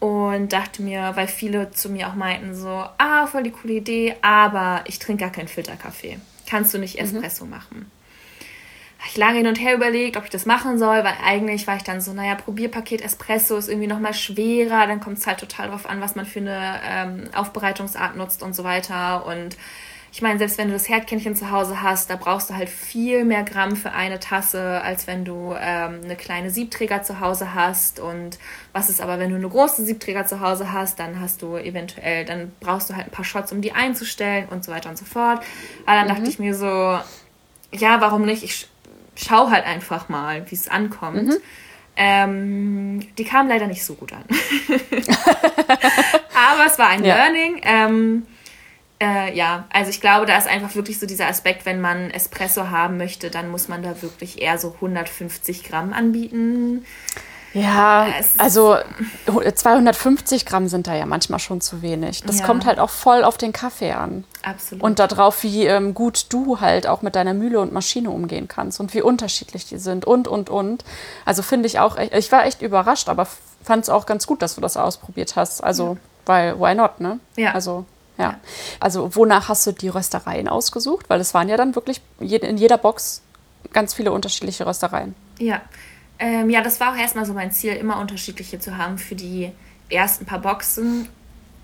und dachte mir, weil viele zu mir auch meinten so, ah, voll die coole Idee, aber ich trinke gar keinen Filterkaffee. Kannst du nicht mhm. Espresso mhm. machen? Habe ich lange hin und her überlegt, ob ich das machen soll, weil eigentlich war ich dann so, naja, Probierpaket Espresso ist irgendwie nochmal schwerer, dann kommt es halt total drauf an, was man für eine ähm, Aufbereitungsart nutzt und so weiter und ich meine, selbst wenn du das Herdkännchen zu Hause hast, da brauchst du halt viel mehr Gramm für eine Tasse, als wenn du ähm, eine kleine Siebträger zu Hause hast. Und was ist aber, wenn du eine große Siebträger zu Hause hast, dann hast du eventuell, dann brauchst du halt ein paar Shots, um die einzustellen und so weiter und so fort. Aber dann mhm. dachte ich mir so, ja, warum nicht? Ich schau halt einfach mal, wie es ankommt. Mhm. Ähm, die kam leider nicht so gut an. Aber es war ein ja. Learning. Ähm, äh, ja, also ich glaube, da ist einfach wirklich so dieser Aspekt, wenn man Espresso haben möchte, dann muss man da wirklich eher so 150 Gramm anbieten. Ja, also 250 Gramm sind da ja manchmal schon zu wenig. Das ja. kommt halt auch voll auf den Kaffee an. Absolut. Und darauf, wie ähm, gut du halt auch mit deiner Mühle und Maschine umgehen kannst und wie unterschiedlich die sind und, und, und. Also finde ich auch, ich war echt überrascht, aber fand es auch ganz gut, dass du das ausprobiert hast. Also, ja. weil, why not, ne? Ja. Also, ja. ja. Also, wonach hast du die Röstereien ausgesucht? Weil es waren ja dann wirklich in jeder Box ganz viele unterschiedliche Röstereien. Ja, ähm, ja, das war auch erstmal so mein Ziel, immer unterschiedliche zu haben für die ersten paar Boxen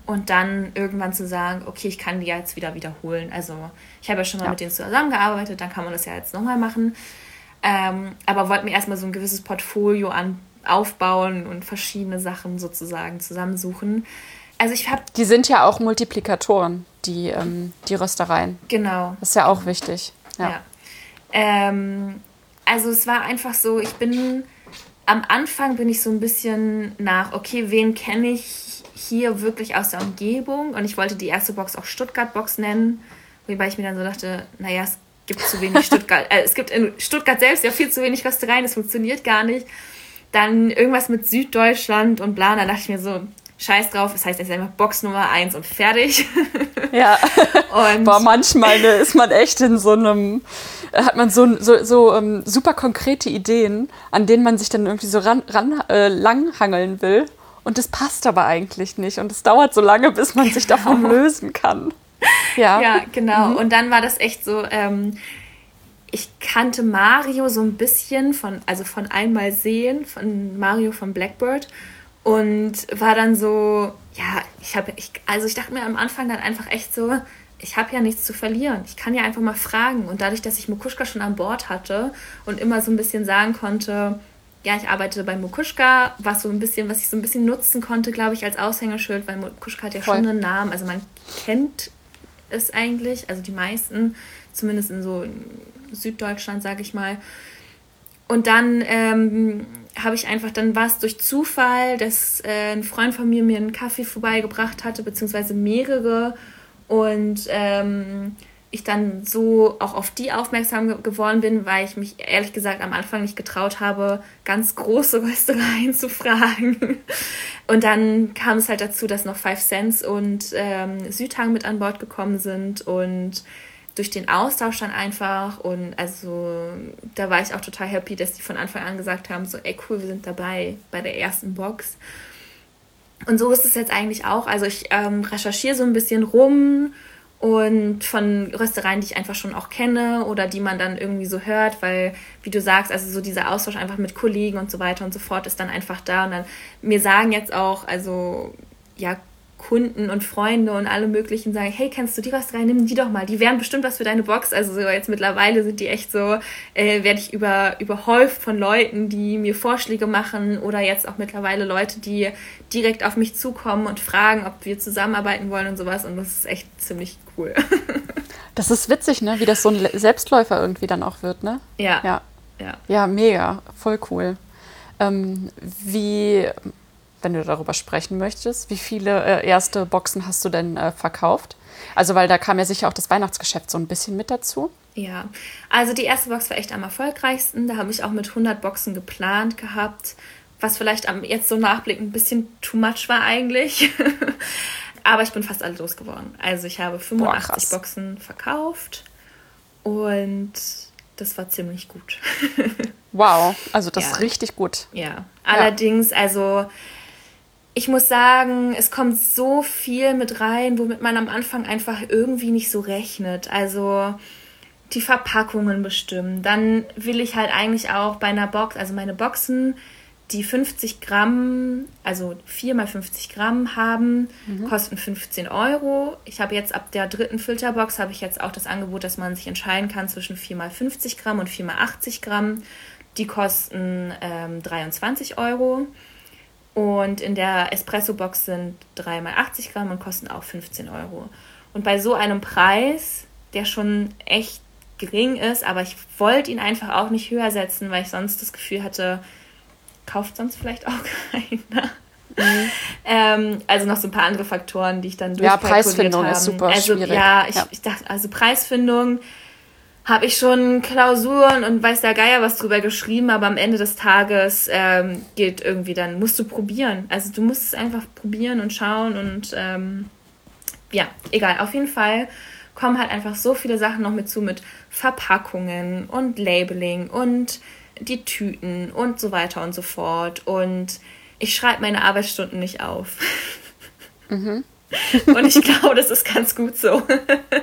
und dann irgendwann zu sagen, okay, ich kann die jetzt wieder wiederholen. Also ich habe ja schon mal ja. mit denen zusammengearbeitet, dann kann man das ja jetzt nochmal machen. Ähm, aber wollte mir erstmal so ein gewisses Portfolio an, aufbauen und verschiedene Sachen sozusagen zusammensuchen. Also ich habe. Die sind ja auch Multiplikatoren, die, ähm, die Röstereien. Genau. Das ist ja auch wichtig. Ja. ja. Ähm, also es war einfach so, ich bin am Anfang bin ich so ein bisschen nach, okay, wen kenne ich hier wirklich aus der Umgebung? Und ich wollte die erste Box auch Stuttgart-Box nennen, wobei ich mir dann so dachte, naja, es gibt zu wenig Stuttgart, äh, es gibt in Stuttgart selbst ja viel zu wenig Röstereien, das funktioniert gar nicht. Dann irgendwas mit Süddeutschland und bla, da dachte ich mir so, scheiß drauf, das heißt jetzt einfach Box Nummer 1 und fertig. Ja. und Boah, manchmal ne, ist man echt in so einem, hat man so, so, so ähm, super konkrete Ideen, an denen man sich dann irgendwie so ran, ran äh, langhangeln will. Und das passt aber eigentlich nicht. Und es dauert so lange, bis man sich davon genau. lösen kann. Ja, ja genau. Mhm. Und dann war das echt so, ähm, ich kannte Mario so ein bisschen von, also von einmal sehen, von Mario von Blackbird und war dann so, ja, ich habe, ich, also ich dachte mir am Anfang dann einfach echt so, ich habe ja nichts zu verlieren. Ich kann ja einfach mal fragen. Und dadurch, dass ich Mukushka schon an Bord hatte und immer so ein bisschen sagen konnte, ja, ich arbeite bei Mukushka, was so ein bisschen, was ich so ein bisschen nutzen konnte, glaube ich, als Aushängeschild, weil Mukushka hat ja Voll. schon einen Namen. Also man kennt es eigentlich, also die meisten, zumindest in so Süddeutschland, sage ich mal. Und dann ähm, habe ich einfach, dann war es durch Zufall, dass äh, ein Freund von mir mir einen Kaffee vorbeigebracht hatte, beziehungsweise mehrere. Und ähm, ich dann so auch auf die aufmerksam geworden bin, weil ich mich ehrlich gesagt am Anfang nicht getraut habe, ganz große Röstereien zu fragen. Und dann kam es halt dazu, dass noch Five Cents und ähm, Südhang mit an Bord gekommen sind und durch den Austausch dann einfach und also da war ich auch total happy, dass die von Anfang an gesagt haben, so ey cool, wir sind dabei bei der ersten Box. Und so ist es jetzt eigentlich auch. Also ich ähm, recherchiere so ein bisschen rum und von Röstereien, die ich einfach schon auch kenne oder die man dann irgendwie so hört, weil, wie du sagst, also so dieser Austausch einfach mit Kollegen und so weiter und so fort ist dann einfach da. Und dann mir sagen jetzt auch, also ja, Kunden und Freunde und alle möglichen sagen, hey, kennst du die was rein? Nimm die doch mal. Die wären bestimmt was für deine Box. Also so jetzt mittlerweile sind die echt so, äh, werde ich über, überhäuft von Leuten, die mir Vorschläge machen oder jetzt auch mittlerweile Leute, die direkt auf mich zukommen und fragen, ob wir zusammenarbeiten wollen und sowas. Und das ist echt ziemlich cool. das ist witzig, ne? Wie das so ein Selbstläufer irgendwie dann auch wird, ne? Ja. Ja, ja. ja mega. Voll cool. Ähm, wie wenn du darüber sprechen möchtest. Wie viele äh, erste Boxen hast du denn äh, verkauft? Also, weil da kam ja sicher auch das Weihnachtsgeschäft so ein bisschen mit dazu. Ja, also die erste Box war echt am erfolgreichsten. Da habe ich auch mit 100 Boxen geplant gehabt, was vielleicht am jetzt so Nachblick ein bisschen too much war eigentlich. Aber ich bin fast alle losgeworden. Also ich habe 85 Boah, Boxen verkauft und das war ziemlich gut. wow, also das ja. ist richtig gut. Ja, allerdings, also ich muss sagen, es kommt so viel mit rein, womit man am Anfang einfach irgendwie nicht so rechnet. Also die Verpackungen bestimmen. Dann will ich halt eigentlich auch bei einer Box, also meine Boxen, die 50 Gramm, also 4 mal 50 Gramm haben, mhm. kosten 15 Euro. Ich habe jetzt ab der dritten Filterbox habe ich jetzt auch das Angebot, dass man sich entscheiden kann zwischen 4 mal 50 Gramm und 4 mal 80 Gramm. Die kosten ähm, 23 Euro. Und in der Espresso-Box sind 3 mal 80 Gramm und kosten auch 15 Euro. Und bei so einem Preis, der schon echt gering ist, aber ich wollte ihn einfach auch nicht höher setzen, weil ich sonst das Gefühl hatte, kauft sonst vielleicht auch keiner. Mhm. Ähm, also noch so ein paar andere Faktoren, die ich dann Ja, Preisfindung haben. ist super also, schwierig. Ja ich, ja. ich dachte, also Preisfindung habe ich schon Klausuren und weiß der Geier was drüber geschrieben, aber am Ende des Tages ähm, geht irgendwie dann, musst du probieren. Also du musst es einfach probieren und schauen und ähm, ja, egal, auf jeden Fall kommen halt einfach so viele Sachen noch mit zu, mit Verpackungen und Labeling und die Tüten und so weiter und so fort. Und ich schreibe meine Arbeitsstunden nicht auf. Mhm. und ich glaube, das ist ganz gut so.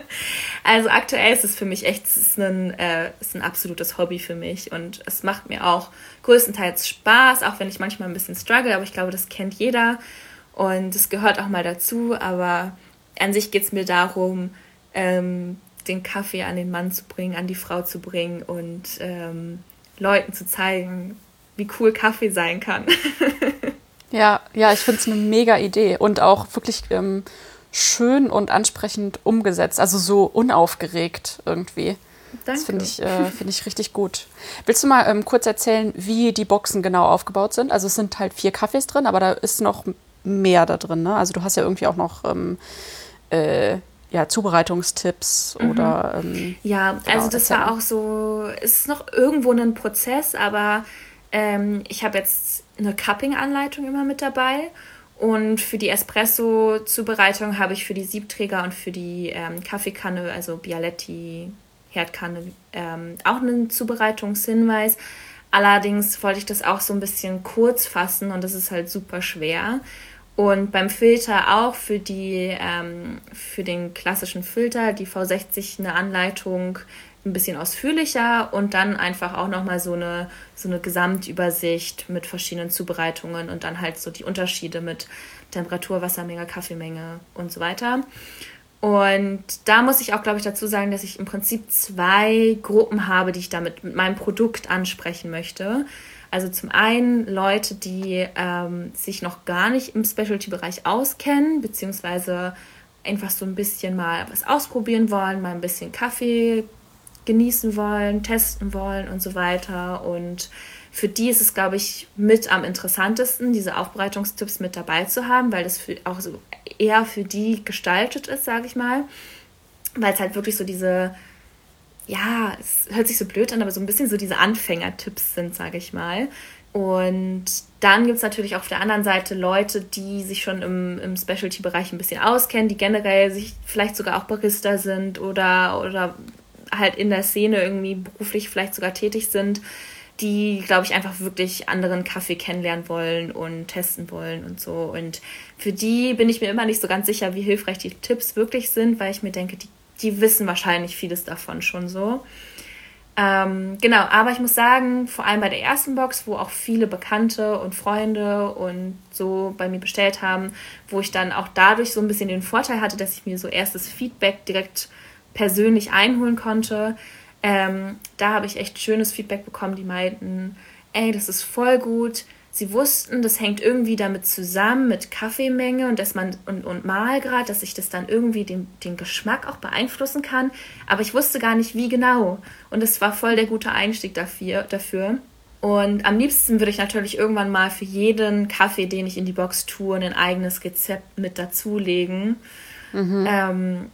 also aktuell ist es für mich echt, ist ein, äh, ist ein absolutes Hobby für mich und es macht mir auch größtenteils Spaß, auch wenn ich manchmal ein bisschen struggle, aber ich glaube, das kennt jeder und es gehört auch mal dazu, aber an sich geht es mir darum, ähm, den Kaffee an den Mann zu bringen, an die Frau zu bringen und ähm, Leuten zu zeigen, wie cool Kaffee sein kann. ja, ja, ich finde es eine mega Idee und auch wirklich ähm, schön und ansprechend umgesetzt, also so unaufgeregt irgendwie. Danke. Das finde ich, äh, find ich richtig gut. Willst du mal ähm, kurz erzählen, wie die Boxen genau aufgebaut sind? Also es sind halt vier Kaffees drin, aber da ist noch mehr da drin. Ne? Also du hast ja irgendwie auch noch ähm, äh, ja, Zubereitungstipps mhm. oder. Ähm, ja, genau, also das war auch so, es ist noch irgendwo ein Prozess, aber ähm, ich habe jetzt eine Cupping-Anleitung immer mit dabei. Und für die Espresso-Zubereitung habe ich für die Siebträger und für die ähm, Kaffeekanne, also Bialetti, Herdkanne, ähm, auch einen Zubereitungshinweis. Allerdings wollte ich das auch so ein bisschen kurz fassen und das ist halt super schwer. Und beim Filter auch für, die, ähm, für den klassischen Filter, die V60, eine Anleitung ein bisschen ausführlicher und dann einfach auch nochmal so eine, so eine Gesamtübersicht mit verschiedenen Zubereitungen und dann halt so die Unterschiede mit Temperatur, Wassermenge, Kaffeemenge und so weiter. Und da muss ich auch, glaube ich, dazu sagen, dass ich im Prinzip zwei Gruppen habe, die ich damit mit meinem Produkt ansprechen möchte. Also zum einen Leute, die ähm, sich noch gar nicht im Specialty-Bereich auskennen, beziehungsweise einfach so ein bisschen mal was ausprobieren wollen, mal ein bisschen Kaffee genießen wollen, testen wollen und so weiter. Und für die ist es, glaube ich, mit am interessantesten, diese Aufbereitungstipps mit dabei zu haben, weil das für, auch so eher für die gestaltet ist, sage ich mal. Weil es halt wirklich so diese ja, es hört sich so blöd an, aber so ein bisschen so diese Anfängertipps sind, sage ich mal. Und dann gibt es natürlich auch auf der anderen Seite Leute, die sich schon im, im Specialty-Bereich ein bisschen auskennen, die generell sich vielleicht sogar auch Barista sind oder, oder halt in der Szene irgendwie beruflich vielleicht sogar tätig sind, die, glaube ich, einfach wirklich anderen Kaffee kennenlernen wollen und testen wollen und so. Und für die bin ich mir immer nicht so ganz sicher, wie hilfreich die Tipps wirklich sind, weil ich mir denke, die die wissen wahrscheinlich vieles davon schon so. Ähm, genau, aber ich muss sagen, vor allem bei der ersten Box, wo auch viele Bekannte und Freunde und so bei mir bestellt haben, wo ich dann auch dadurch so ein bisschen den Vorteil hatte, dass ich mir so erstes Feedback direkt persönlich einholen konnte. Ähm, da habe ich echt schönes Feedback bekommen, die meinten, ey, das ist voll gut, sie wussten, das hängt irgendwie damit zusammen mit Kaffeemenge und dass man und, und Mahlgrad, dass ich das dann irgendwie den, den Geschmack auch beeinflussen kann. Aber ich wusste gar nicht, wie genau. Und es war voll der gute Einstieg dafür. dafür. Und am liebsten würde ich natürlich irgendwann mal für jeden Kaffee, den ich in die Box tue, ein eigenes Rezept mit dazulegen. Mhm. Ähm,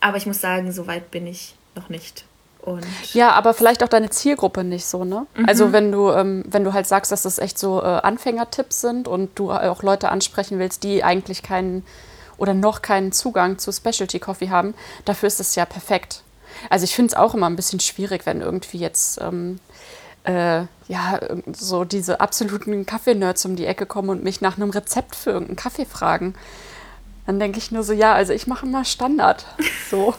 aber ich muss sagen, so weit bin ich noch nicht. Und ja, aber vielleicht auch deine Zielgruppe nicht so, ne? Mhm. Also wenn du, ähm, wenn du halt sagst, dass das echt so äh, Anfängertipps sind und du auch Leute ansprechen willst, die eigentlich keinen oder noch keinen Zugang zu Specialty Coffee haben, dafür ist das ja perfekt. Also ich finde es auch immer ein bisschen schwierig, wenn irgendwie jetzt ähm, äh, ja so diese absoluten Kaffee-Nerds um die Ecke kommen und mich nach einem Rezept für irgendeinen Kaffee fragen. Dann denke ich nur so, ja, also ich mache mal Standard. So.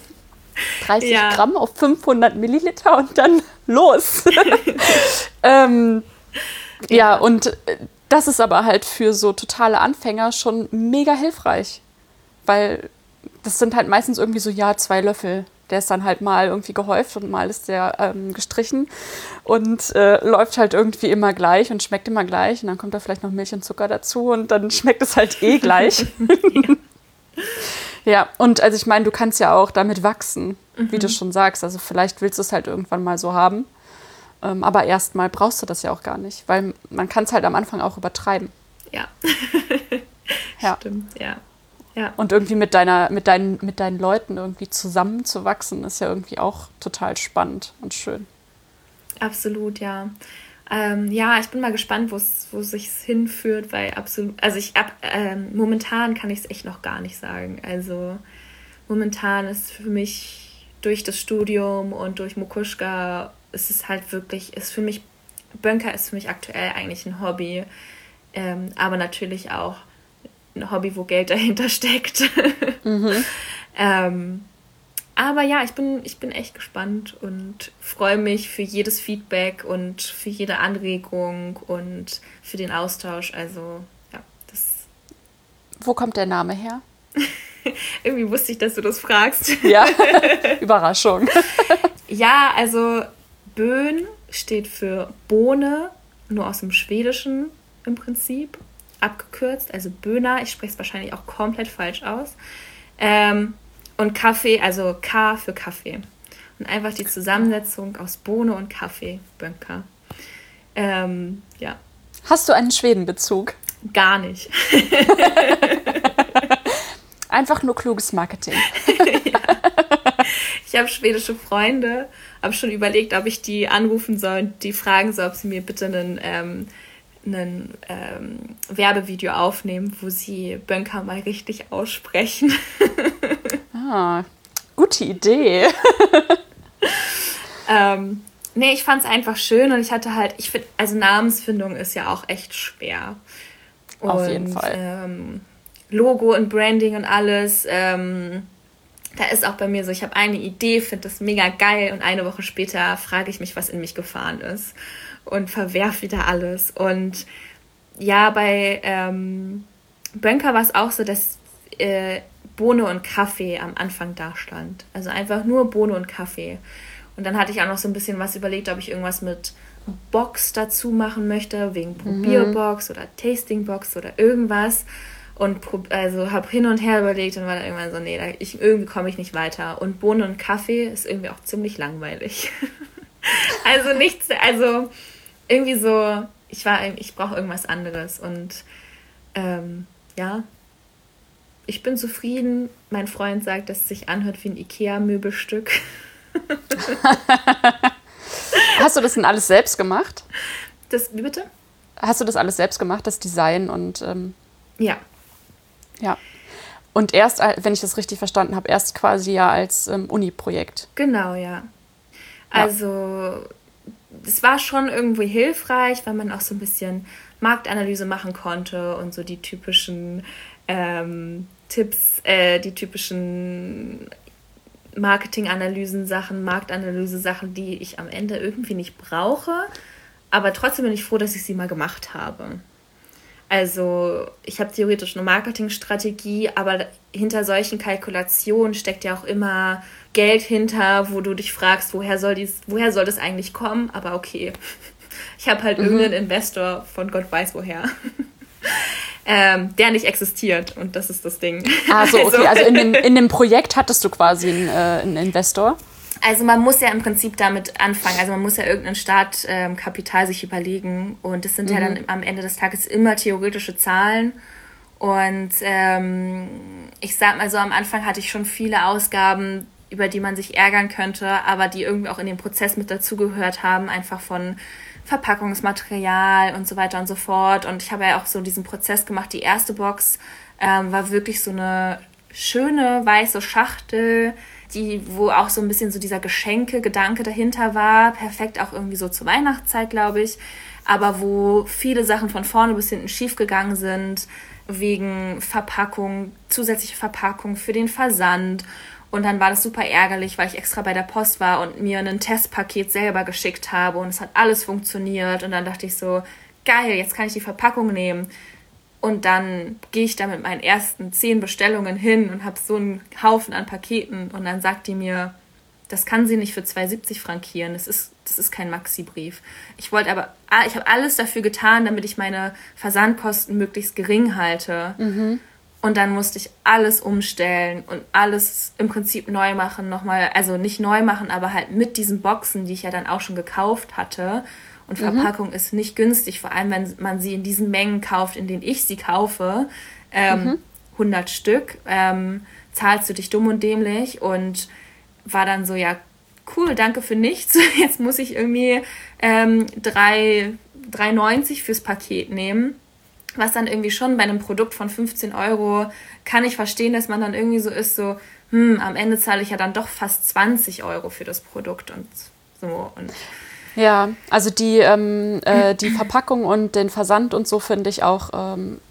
30 ja. Gramm auf 500 Milliliter und dann los. ähm, ja. ja, und äh, das ist aber halt für so totale Anfänger schon mega hilfreich. Weil das sind halt meistens irgendwie so, ja, zwei Löffel. Der ist dann halt mal irgendwie gehäuft und mal ist der ähm, gestrichen und äh, läuft halt irgendwie immer gleich und schmeckt immer gleich. Und dann kommt da vielleicht noch Milch und Zucker dazu und dann schmeckt es halt eh gleich. Ja. Und also ich meine, du kannst ja auch damit wachsen. mhm. wie du mhm. schon sagst. Also vielleicht willst du es halt irgendwann mal so haben. Ähm, aber erstmal brauchst du das ja auch gar nicht, weil man kann es halt am Anfang auch übertreiben. Ja. ja. Stimmt, ja. ja. Und irgendwie mit deiner, mit deinen, mit deinen Leuten irgendwie zusammenzuwachsen, ist ja irgendwie auch total spannend und schön. Absolut, ja. Ähm, ja, ich bin mal gespannt, wo sich hinführt, weil absolut, also ich ab, ähm, momentan kann ich es echt noch gar nicht sagen. Also momentan ist für mich durch das Studium und durch Mukushka ist es halt wirklich, ist für mich, Bönker ist für mich aktuell eigentlich ein Hobby, ähm, aber natürlich auch ein Hobby, wo Geld dahinter steckt. Mhm. ähm, aber ja, ich bin, ich bin echt gespannt und freue mich für jedes Feedback und für jede Anregung und für den Austausch. Also, ja, das. Wo kommt der Name her? Irgendwie wusste ich, dass du das fragst. Ja, Überraschung. ja, also Böhn steht für Bohne, nur aus dem Schwedischen im Prinzip, abgekürzt. Also Böhner, ich spreche es wahrscheinlich auch komplett falsch aus. Ähm, und Kaffee, also K für Kaffee. Und einfach die Zusammensetzung aus Bohne und Kaffee, Bönker. Ähm, ja. Hast du einen Schwedenbezug? Gar nicht. einfach nur kluges Marketing. ja. Ich habe schwedische Freunde, habe schon überlegt, ob ich die anrufen soll und die fragen soll, ob sie mir bitte einen, ähm, einen ähm, Werbevideo aufnehmen, wo sie Bönker mal richtig aussprechen. Ah, gute Idee. ähm, nee, ich fand es einfach schön und ich hatte halt, ich finde, also Namensfindung ist ja auch echt schwer. Auf jeden Fall. Ähm, Logo und Branding und alles. Ähm, da ist auch bei mir so, ich habe eine Idee, finde das mega geil und eine Woche später frage ich mich, was in mich gefahren ist und verwerf wieder alles. Und ja, bei ähm, Bönker war es auch so, dass äh, Bohne und Kaffee am Anfang da stand. Also einfach nur Bohne und Kaffee. Und dann hatte ich auch noch so ein bisschen was überlegt, ob ich irgendwas mit Box dazu machen möchte, wegen mhm. Probierbox mhm. oder Tastingbox oder irgendwas. Und also habe hin und her überlegt und war dann irgendwann so, nee, da, ich, irgendwie komme ich nicht weiter. Und Bohne und Kaffee ist irgendwie auch ziemlich langweilig. also nichts, also irgendwie so, ich war, ich brauche irgendwas anderes. Und ähm, ja, ich bin zufrieden. Mein Freund sagt, dass es sich anhört wie ein IKEA-Möbelstück. Hast du das denn alles selbst gemacht? Das, wie bitte? Hast du das alles selbst gemacht, das Design und. Ähm, ja. Ja. Und erst, wenn ich das richtig verstanden habe, erst quasi ja als ähm, Uni-Projekt. Genau, ja. Also, es war schon irgendwie hilfreich, weil man auch so ein bisschen Marktanalyse machen konnte und so die typischen ähm, Tipps, äh, die typischen Marketinganalysen-Sachen, Marktanalyse-Sachen, die ich am Ende irgendwie nicht brauche. Aber trotzdem bin ich froh, dass ich sie mal gemacht habe. Also ich habe theoretisch eine Marketingstrategie, aber hinter solchen Kalkulationen steckt ja auch immer Geld hinter, wo du dich fragst, woher soll, dies, woher soll das eigentlich kommen? Aber okay, ich habe halt mhm. irgendeinen Investor von Gott weiß woher. Ähm, der nicht existiert und das ist das Ding. Ah, so, okay. Also in dem, in dem Projekt hattest du quasi einen, äh, einen Investor? Also man muss ja im Prinzip damit anfangen. Also man muss ja irgendein Startkapital ähm, sich überlegen. Und das sind mhm. ja dann am Ende des Tages immer theoretische Zahlen. Und ähm, ich sag mal so, am Anfang hatte ich schon viele Ausgaben, über die man sich ärgern könnte, aber die irgendwie auch in den Prozess mit dazugehört haben, einfach von Verpackungsmaterial und so weiter und so fort. Und ich habe ja auch so diesen Prozess gemacht. Die erste Box ähm, war wirklich so eine schöne weiße Schachtel die, wo auch so ein bisschen so dieser Geschenke-Gedanke dahinter war. Perfekt auch irgendwie so zur Weihnachtszeit, glaube ich. Aber wo viele Sachen von vorne bis hinten schiefgegangen sind, wegen Verpackung, zusätzliche Verpackung für den Versand. Und dann war das super ärgerlich, weil ich extra bei der Post war und mir ein Testpaket selber geschickt habe und es hat alles funktioniert. Und dann dachte ich so, geil, jetzt kann ich die Verpackung nehmen. Und dann gehe ich da mit meinen ersten zehn Bestellungen hin und habe so einen Haufen an Paketen. Und dann sagt die mir, das kann sie nicht für 2,70 frankieren. Das ist, das ist kein Maxi-Brief. Ich wollte aber, ich habe alles dafür getan, damit ich meine Versandkosten möglichst gering halte. Mhm. Und dann musste ich alles umstellen und alles im Prinzip neu machen, nochmal, also nicht neu machen, aber halt mit diesen Boxen, die ich ja dann auch schon gekauft hatte. Und mhm. Verpackung ist nicht günstig, vor allem wenn man sie in diesen Mengen kauft, in denen ich sie kaufe. Ähm, mhm. 100 Stück, ähm, zahlst du dich dumm und dämlich und war dann so, ja, cool, danke für nichts. Jetzt muss ich irgendwie ähm, 3,90 fürs Paket nehmen was dann irgendwie schon bei einem Produkt von 15 Euro kann ich verstehen, dass man dann irgendwie so ist, so, hm, am Ende zahle ich ja dann doch fast 20 Euro für das Produkt und so. Und ja, also die, ähm, äh, die Verpackung und den Versand und so finde ich auch, ähm,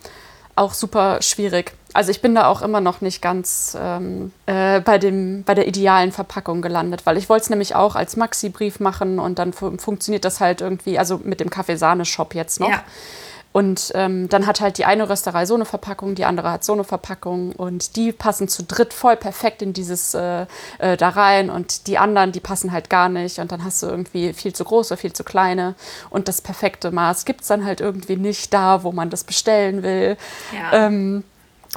auch super schwierig. Also ich bin da auch immer noch nicht ganz ähm, äh, bei, dem, bei der idealen Verpackung gelandet, weil ich wollte es nämlich auch als Maxi-Brief machen und dann funktioniert das halt irgendwie, also mit dem Kaffeesahne-Shop jetzt noch. Ja. Und ähm, dann hat halt die eine Rösterei so eine Verpackung, die andere hat so eine Verpackung und die passen zu dritt voll perfekt in dieses äh, äh, da rein und die anderen, die passen halt gar nicht und dann hast du irgendwie viel zu große, viel zu kleine und das perfekte Maß gibt es dann halt irgendwie nicht da, wo man das bestellen will. Ja. Ähm,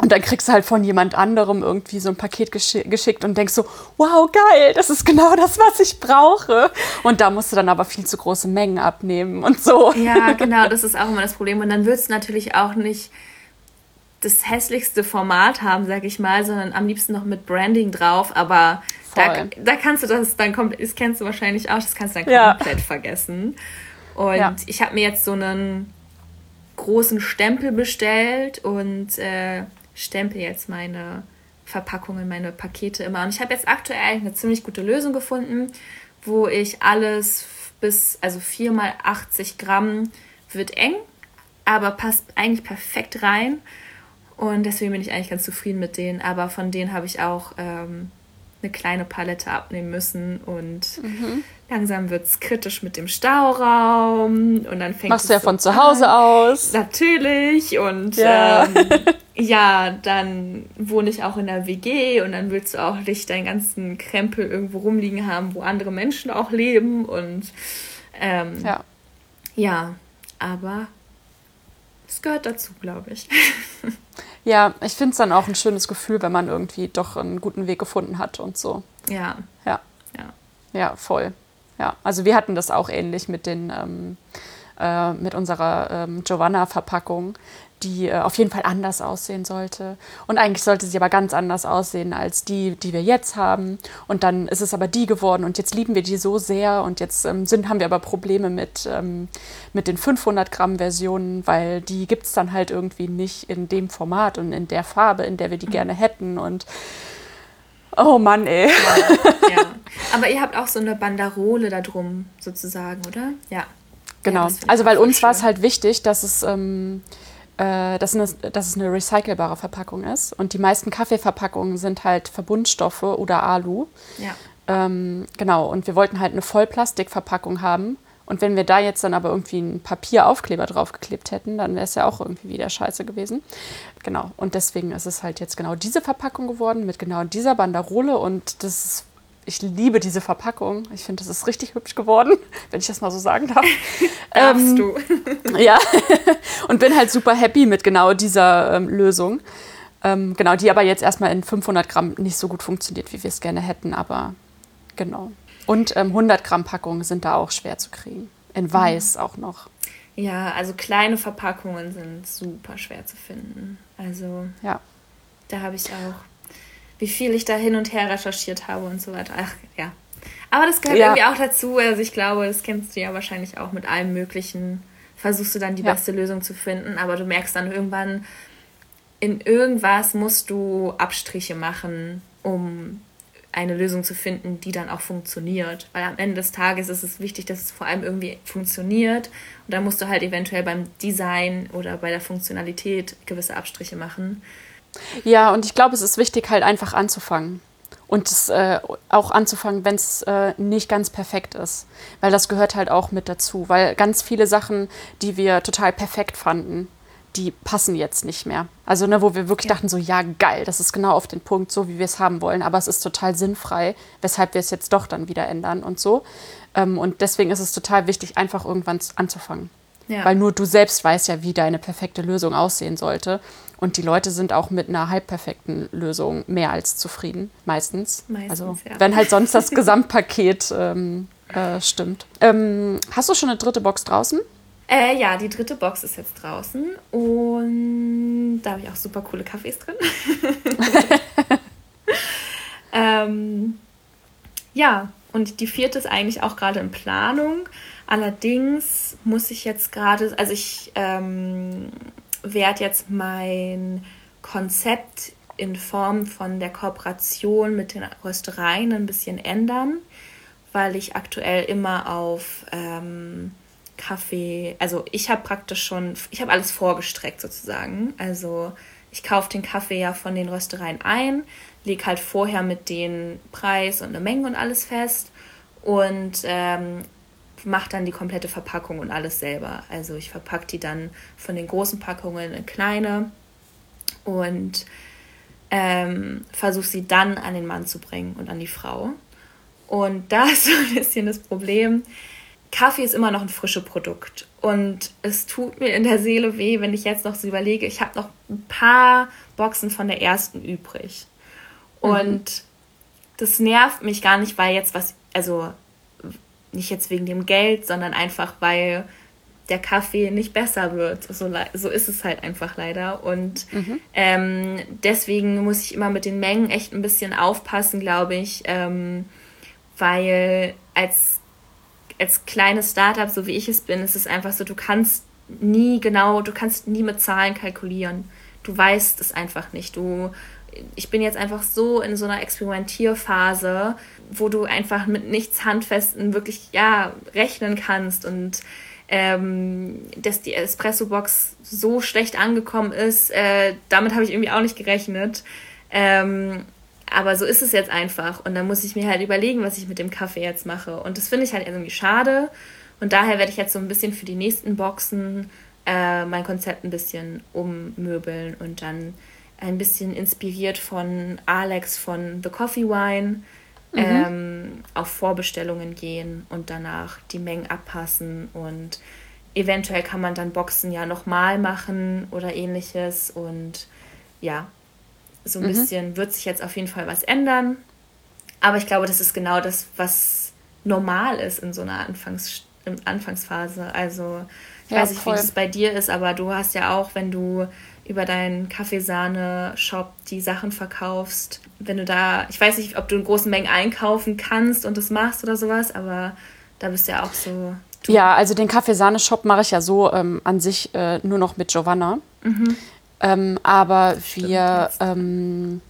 und dann kriegst du halt von jemand anderem irgendwie so ein Paket geschick, geschickt und denkst so, wow, geil, das ist genau das, was ich brauche. Und da musst du dann aber viel zu große Mengen abnehmen und so. Ja, genau, das ist auch immer das Problem. Und dann willst du natürlich auch nicht das hässlichste Format haben, sag ich mal, sondern am liebsten noch mit Branding drauf. Aber da, da, kannst du das dann komplett, das kennst du wahrscheinlich auch, das kannst du dann ja. komplett vergessen. Und ja. ich habe mir jetzt so einen großen Stempel bestellt und äh, stempel jetzt meine Verpackungen, meine Pakete immer. Und ich habe jetzt aktuell eine ziemlich gute Lösung gefunden, wo ich alles bis, also 4 mal 80 Gramm wird eng, aber passt eigentlich perfekt rein. Und deswegen bin ich eigentlich ganz zufrieden mit denen. Aber von denen habe ich auch ähm, eine kleine Palette abnehmen müssen und mhm. langsam wird es kritisch mit dem Stauraum und dann fängt Machst du ja so von zu Hause an. aus. Natürlich und ja. Ähm, ja, dann wohne ich auch in der WG und dann willst du auch nicht deinen ganzen Krempel irgendwo rumliegen haben, wo andere Menschen auch leben und ähm, ja. ja, aber es gehört dazu, glaube ich. Ja, ich finde es dann auch ein schönes Gefühl, wenn man irgendwie doch einen guten Weg gefunden hat und so. Ja. Ja. Ja, ja voll. Ja, also wir hatten das auch ähnlich mit den ähm, äh, mit unserer ähm, Giovanna-Verpackung die äh, auf jeden Fall anders aussehen sollte. Und eigentlich sollte sie aber ganz anders aussehen als die, die wir jetzt haben. Und dann ist es aber die geworden und jetzt lieben wir die so sehr und jetzt ähm, sind, haben wir aber Probleme mit, ähm, mit den 500 Gramm Versionen, weil die gibt es dann halt irgendwie nicht in dem Format und in der Farbe, in der wir die mhm. gerne hätten und Oh Mann, ey. Ja, ja. Aber ihr habt auch so eine Banderole da drum, sozusagen, oder? Ja. Genau. Ja, also, weil uns war es halt wichtig, dass es ähm, äh, dass, eine, dass es eine recycelbare Verpackung ist. Und die meisten Kaffeeverpackungen sind halt Verbundstoffe oder Alu. Ja. Ähm, genau, und wir wollten halt eine Vollplastikverpackung haben. Und wenn wir da jetzt dann aber irgendwie einen Papieraufkleber draufgeklebt hätten, dann wäre es ja auch irgendwie wieder scheiße gewesen. Genau, und deswegen ist es halt jetzt genau diese Verpackung geworden mit genau dieser Banderole und das ist ich liebe diese Verpackung. Ich finde, das ist richtig hübsch geworden, wenn ich das mal so sagen darf. Darfst ähm, du. ja. Und bin halt super happy mit genau dieser ähm, Lösung. Ähm, genau, die aber jetzt erstmal in 500 Gramm nicht so gut funktioniert, wie wir es gerne hätten, aber genau. Und 100 ähm, Gramm Packungen sind da auch schwer zu kriegen. In weiß mhm. auch noch. Ja, also kleine Verpackungen sind super schwer zu finden. Also ja. da habe ich auch wie viel ich da hin und her recherchiert habe und so weiter. Ach ja. Aber das gehört ja. irgendwie auch dazu. Also ich glaube, das kennst du ja wahrscheinlich auch mit allem Möglichen. Versuchst du dann die ja. beste Lösung zu finden, aber du merkst dann irgendwann, in irgendwas musst du Abstriche machen, um eine Lösung zu finden, die dann auch funktioniert. Weil am Ende des Tages ist es wichtig, dass es vor allem irgendwie funktioniert. Und dann musst du halt eventuell beim Design oder bei der Funktionalität gewisse Abstriche machen. Ja, und ich glaube, es ist wichtig, halt einfach anzufangen. Und es, äh, auch anzufangen, wenn es äh, nicht ganz perfekt ist. Weil das gehört halt auch mit dazu. Weil ganz viele Sachen, die wir total perfekt fanden, die passen jetzt nicht mehr. Also, ne, wo wir wirklich ja. dachten, so, ja, geil, das ist genau auf den Punkt, so wie wir es haben wollen. Aber es ist total sinnfrei, weshalb wir es jetzt doch dann wieder ändern und so. Ähm, und deswegen ist es total wichtig, einfach irgendwann anzufangen. Ja. Weil nur du selbst weißt ja, wie deine perfekte Lösung aussehen sollte. Und die Leute sind auch mit einer halbperfekten Lösung mehr als zufrieden, meistens. meistens also ja. wenn halt sonst das Gesamtpaket ähm, äh, stimmt. Ähm, hast du schon eine dritte Box draußen? Äh, ja, die dritte Box ist jetzt draußen und da habe ich auch super coole Kaffees drin. ähm, ja, und die vierte ist eigentlich auch gerade in Planung. Allerdings muss ich jetzt gerade, also ich ähm, werde jetzt mein Konzept in Form von der Kooperation mit den Röstereien ein bisschen ändern, weil ich aktuell immer auf ähm, Kaffee, also ich habe praktisch schon, ich habe alles vorgestreckt sozusagen. Also ich kaufe den Kaffee ja von den Röstereien ein, lege halt vorher mit den Preis und eine Menge und alles fest und ähm, mache dann die komplette Verpackung und alles selber. Also ich verpacke die dann von den großen Packungen in kleine und ähm, versuche sie dann an den Mann zu bringen und an die Frau. Und da ist so ein bisschen das Problem, Kaffee ist immer noch ein frisches Produkt. Und es tut mir in der Seele weh, wenn ich jetzt noch so überlege, ich habe noch ein paar Boxen von der ersten übrig. Mhm. Und das nervt mich gar nicht, weil jetzt was, also nicht jetzt wegen dem Geld, sondern einfach, weil der Kaffee nicht besser wird. So, so ist es halt einfach leider. Und mhm. ähm, deswegen muss ich immer mit den Mengen echt ein bisschen aufpassen, glaube ich, ähm, weil als als kleines Startup, so wie ich es bin, ist es einfach so, du kannst nie genau, du kannst nie mit Zahlen kalkulieren. Du weißt es einfach nicht. Du, ich bin jetzt einfach so in so einer Experimentierphase, wo du einfach mit nichts Handfesten wirklich ja rechnen kannst und ähm, dass die Espresso-Box so schlecht angekommen ist, äh, damit habe ich irgendwie auch nicht gerechnet. Ähm, aber so ist es jetzt einfach. Und dann muss ich mir halt überlegen, was ich mit dem Kaffee jetzt mache. Und das finde ich halt irgendwie schade. Und daher werde ich jetzt so ein bisschen für die nächsten Boxen äh, mein Konzept ein bisschen ummöbeln und dann ein bisschen inspiriert von Alex von The Coffee Wine mhm. ähm, auf Vorbestellungen gehen und danach die Mengen abpassen und eventuell kann man dann Boxen ja nochmal machen oder ähnliches und ja, so ein mhm. bisschen wird sich jetzt auf jeden Fall was ändern. Aber ich glaube, das ist genau das, was normal ist in so einer Anfangs Anfangsphase. Also ich ja, weiß nicht, voll. wie das bei dir ist, aber du hast ja auch, wenn du über deinen Kaffeesahne-Shop die Sachen verkaufst, wenn du da, ich weiß nicht, ob du in großen Mengen einkaufen kannst und das machst oder sowas, aber da bist du ja auch so. Ja, also den Kaffeesahne-Shop mache ich ja so ähm, an sich äh, nur noch mit Giovanna. Mhm. Ähm, aber wir, ähm,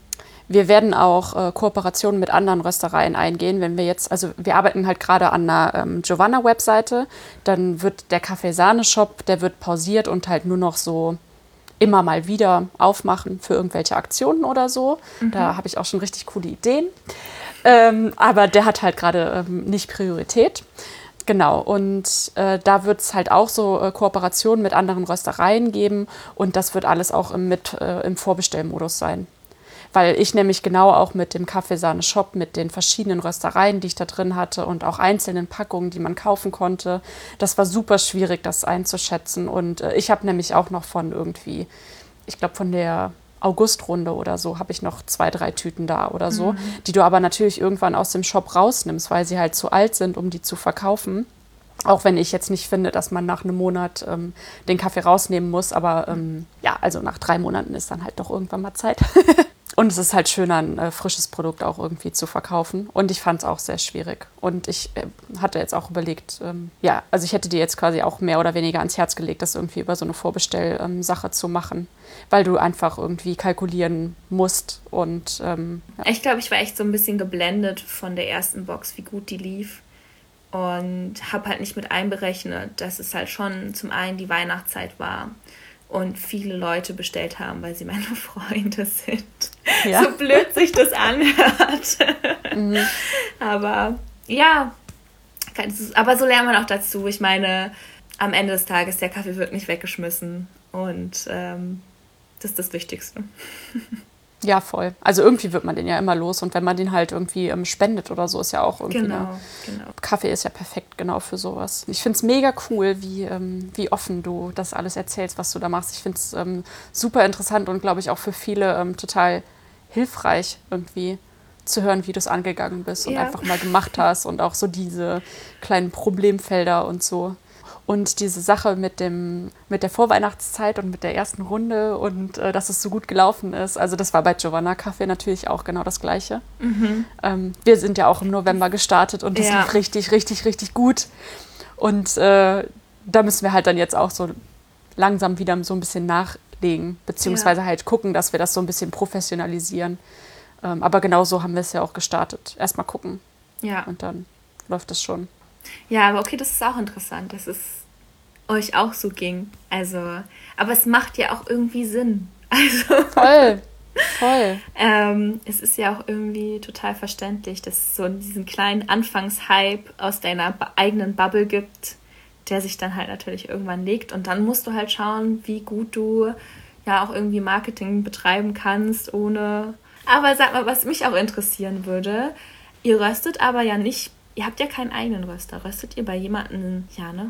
wir werden auch äh, Kooperationen mit anderen Röstereien eingehen. Wenn wir jetzt, also wir arbeiten halt gerade an einer ähm, Giovanna-Webseite, dann wird der Kaffeesahne-Shop, der wird pausiert und halt nur noch so immer mal wieder aufmachen für irgendwelche Aktionen oder so. Mhm. Da habe ich auch schon richtig coole Ideen. Ähm, aber der hat halt gerade ähm, nicht Priorität. Genau, und äh, da wird es halt auch so äh, Kooperationen mit anderen Röstereien geben und das wird alles auch im, mit, äh, im Vorbestellmodus sein. Weil ich nämlich genau auch mit dem Kaffeesahne-Shop, mit den verschiedenen Röstereien, die ich da drin hatte und auch einzelnen Packungen, die man kaufen konnte, das war super schwierig, das einzuschätzen. Und äh, ich habe nämlich auch noch von irgendwie, ich glaube von der Augustrunde oder so habe ich noch zwei, drei Tüten da oder so, mhm. die du aber natürlich irgendwann aus dem Shop rausnimmst, weil sie halt zu alt sind, um die zu verkaufen. Auch wenn ich jetzt nicht finde, dass man nach einem Monat ähm, den Kaffee rausnehmen muss, aber ähm, ja, also nach drei Monaten ist dann halt doch irgendwann mal Zeit. Und es ist halt schöner, ein äh, frisches Produkt auch irgendwie zu verkaufen. Und ich fand es auch sehr schwierig. Und ich äh, hatte jetzt auch überlegt, ähm, ja, also ich hätte dir jetzt quasi auch mehr oder weniger ans Herz gelegt, das irgendwie über so eine Vorbestellsache ähm, zu machen, weil du einfach irgendwie kalkulieren musst. Und ähm, ja. ich glaube, ich war echt so ein bisschen geblendet von der ersten Box, wie gut die lief. Und habe halt nicht mit einberechnet, dass es halt schon zum einen die Weihnachtszeit war und viele Leute bestellt haben, weil sie meine Freunde sind. Ja. So blöd sich das anhört. Mhm. Aber ja, aber so lernt man auch dazu. Ich meine, am Ende des Tages, der Kaffee wird nicht weggeschmissen und ähm, das ist das Wichtigste. Ja, voll. Also irgendwie wird man den ja immer los und wenn man den halt irgendwie ähm, spendet oder so, ist ja auch irgendwie. Genau, eine, genau. Kaffee ist ja perfekt genau für sowas. Ich finde es mega cool, wie, ähm, wie offen du das alles erzählst, was du da machst. Ich finde es ähm, super interessant und glaube ich auch für viele ähm, total hilfreich irgendwie zu hören, wie du es angegangen bist und Ja. einfach mal gemacht hast und auch so diese kleinen Problemfelder und so. Und diese Sache mit, dem, mit der Vorweihnachtszeit und mit der ersten Runde und äh, dass es so gut gelaufen ist. Also das war bei Giovanna Kaffee natürlich auch genau das Gleiche. Ähm, wir sind ja auch im November gestartet und das Ja. lief richtig, richtig, richtig gut. Und äh, da müssen wir halt dann jetzt auch so langsam wieder so ein bisschen nachlegen, beziehungsweise halt gucken, dass wir das so ein bisschen professionalisieren. Ähm, aber genau so haben wir es ja auch gestartet. Erstmal gucken Ja. und dann läuft es schon. Ja, aber okay, das ist auch interessant, dass es euch auch so ging. Also, aber es macht ja auch irgendwie Sinn. Also, Voll, voll. ähm, es ist ja auch irgendwie total verständlich, dass es so diesen kleinen Anfangshype aus deiner eigenen Bubble gibt, der sich dann halt natürlich irgendwann legt. Und dann musst du halt schauen, wie gut du ja auch irgendwie Marketing betreiben kannst, ohne. Aber sag mal, was mich auch interessieren würde, ihr röstet aber ja nicht, ihr habt ja keinen eigenen Röster. Röstet ihr bei jemandem, ja, ne?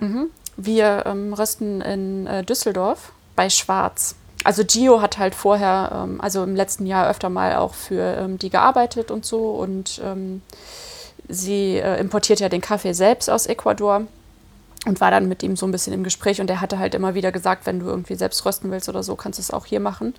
Wir ähm, rösten in äh, Düsseldorf bei Schwarz. Also Gio hat halt vorher, ähm, also im letzten Jahr öfter mal auch für ähm, die gearbeitet und so. Und ähm, sie äh, importiert ja den Kaffee selbst aus Ecuador und war dann mit ihm so ein bisschen im Gespräch. Und er hatte halt immer wieder gesagt, wenn du irgendwie selbst rösten willst oder so, kannst du es auch hier machen.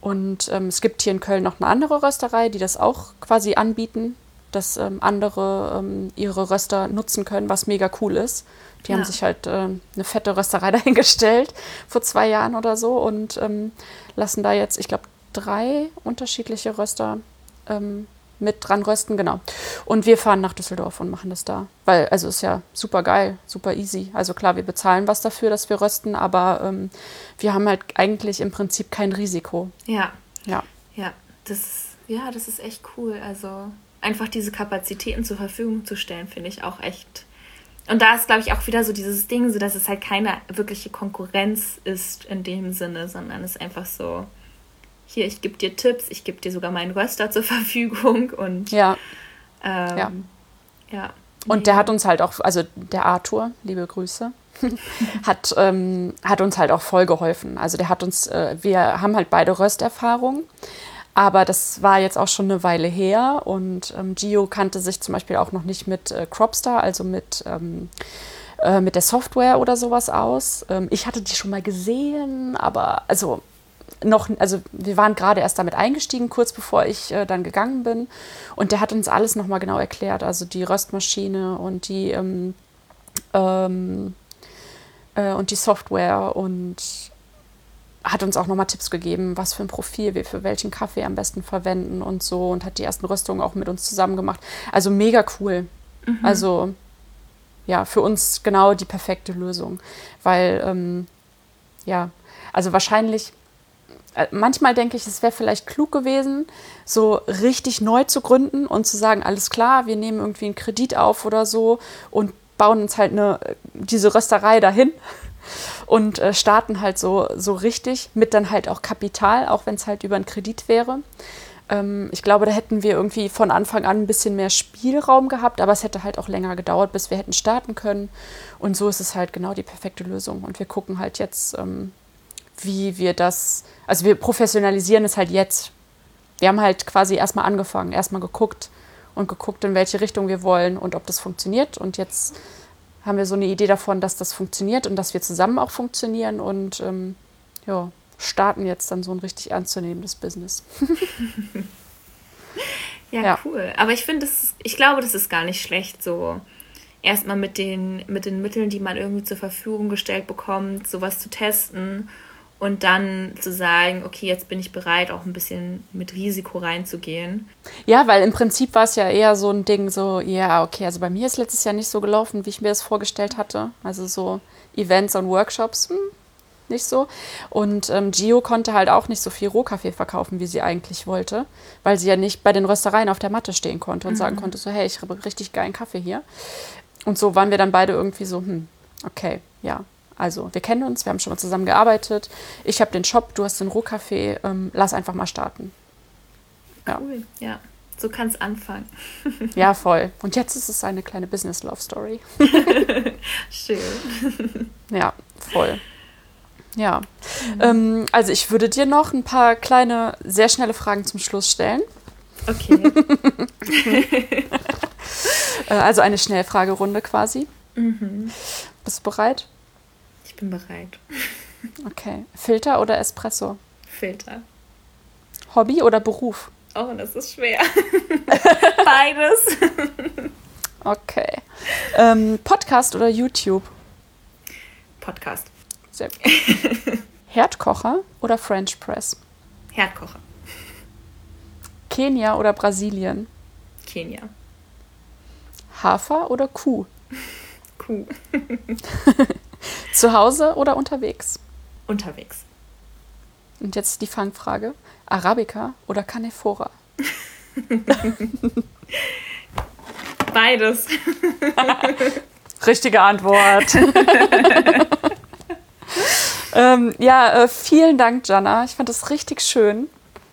Und ähm, es gibt hier in Köln noch eine andere Rösterei, die das auch quasi anbieten, dass ähm, andere ähm, ihre Röster nutzen können, was mega cool ist. Die haben Ja. sich halt äh, eine fette Rösterei dahingestellt vor zwei Jahren oder so und ähm, lassen da jetzt, ich glaube, drei unterschiedliche Röster ähm, mit dran rösten, genau. Und wir fahren nach Düsseldorf und machen das da. Weil, also ist ja super geil, super easy. Also klar, wir bezahlen was dafür, dass wir rösten, aber ähm, wir haben halt eigentlich im Prinzip kein Risiko. Ja, Ja. ja, das, ja, das ist echt cool. Also einfach diese Kapazitäten zur Verfügung zu stellen, finde ich auch echt. Und da ist, glaube ich, auch wieder so dieses Ding, so dass es halt keine wirkliche Konkurrenz ist in dem Sinne, sondern es ist einfach so, hier, ich gebe dir Tipps, ich gebe dir sogar meinen Röster zur Verfügung und Ja. ähm, Ja. ja. Und der hat uns halt auch, also der Arthur, liebe Grüße, hat, ähm, hat uns halt auch voll geholfen. Also der hat uns, äh, wir haben halt beide Rösterfahrung, aber das war jetzt auch schon eine Weile her und ähm, Gio kannte sich zum Beispiel auch noch nicht mit äh, Cropstar, also mit, ähm, äh, mit der Software oder sowas aus. Ähm, ich hatte die schon mal gesehen, aber also noch, also wir waren gerade erst damit eingestiegen, kurz bevor ich äh, dann gegangen bin. Und der hat uns alles nochmal genau erklärt, also die Röstmaschine und die, ähm, ähm, äh, und die Software und hat uns auch nochmal Tipps gegeben, was für ein Profil wir für welchen Kaffee am besten verwenden und so und hat die ersten Röstungen auch mit uns zusammen gemacht. Also mega cool. Also ja, für uns genau die perfekte Lösung, weil ähm, ja, also wahrscheinlich äh, manchmal denke ich, es wäre vielleicht klug gewesen, so richtig neu zu gründen und zu sagen, alles klar, wir nehmen irgendwie einen Kredit auf oder so und bauen uns halt eine, diese Rösterei dahin und äh, starten halt so, so richtig mit dann halt auch Kapital, auch wenn es halt über einen Kredit wäre. Ähm, ich glaube, da hätten wir irgendwie von Anfang an ein bisschen mehr Spielraum gehabt, aber es hätte halt auch länger gedauert, bis wir hätten starten können. Und so ist es halt genau die perfekte Lösung. Und wir gucken halt jetzt, ähm, wie wir das, also wir professionalisieren es halt jetzt. Wir haben halt quasi erstmal angefangen, erstmal geguckt und geguckt, in welche Richtung wir wollen und ob das funktioniert. Und jetzt haben wir so eine Idee davon, dass das funktioniert und dass wir zusammen auch funktionieren und ähm, ja, starten jetzt dann so ein richtig ernstzunehmendes Business. Ja, Ja. cool. Aber ich finde, ich glaube, das ist gar nicht schlecht, so erstmal mit den, mit den Mitteln, die man irgendwie zur Verfügung gestellt bekommt, sowas zu testen und dann zu sagen, okay, jetzt bin ich bereit, auch ein bisschen mit Risiko reinzugehen. Ja, weil im Prinzip war es ja eher so ein Ding, so, ja, okay, also bei mir ist letztes Jahr nicht so gelaufen, wie ich mir das vorgestellt hatte. Also so Events und Workshops, hm, nicht so. Und ähm, Gio konnte halt auch nicht so viel Rohkaffee verkaufen, wie sie eigentlich wollte, weil sie ja nicht bei den Röstereien auf der Matte stehen konnte und sagen konnte, so, hey, ich habe richtig geilen Kaffee hier. Und so waren wir dann beide irgendwie so, hm, okay, ja. Also, wir kennen uns, wir haben schon mal zusammen gearbeitet. Ich habe den Shop, du hast den Rohkaffee, ähm, lass einfach mal starten. Cool, ja. ja. So kann es anfangen. ja, voll. Und jetzt ist es eine kleine Business-Love-Story. Schön. Ja, voll. Ja. Mhm. Ähm, also ich würde dir noch ein paar kleine, sehr schnelle Fragen zum Schluss stellen. Okay. Äh, also eine Schnellfragerunde quasi. Mhm. Bist du bereit? Bin bereit. Okay. Filter oder Espresso? Filter. Hobby oder Beruf? Oh, das ist schwer. Beides. okay. Ähm, Podcast oder YouTube? Podcast. Sehr gut. Herdkocher oder French Press? Herdkocher. Kenia oder Brasilien? Kenia. Hafer oder Kuh? Kuh. Zu Hause oder unterwegs? Unterwegs. Und jetzt die Fangfrage. Arabica oder Canephora? Beides. Richtige Antwort. ähm, ja, äh, vielen Dank, Jana. Ich fand das richtig schön.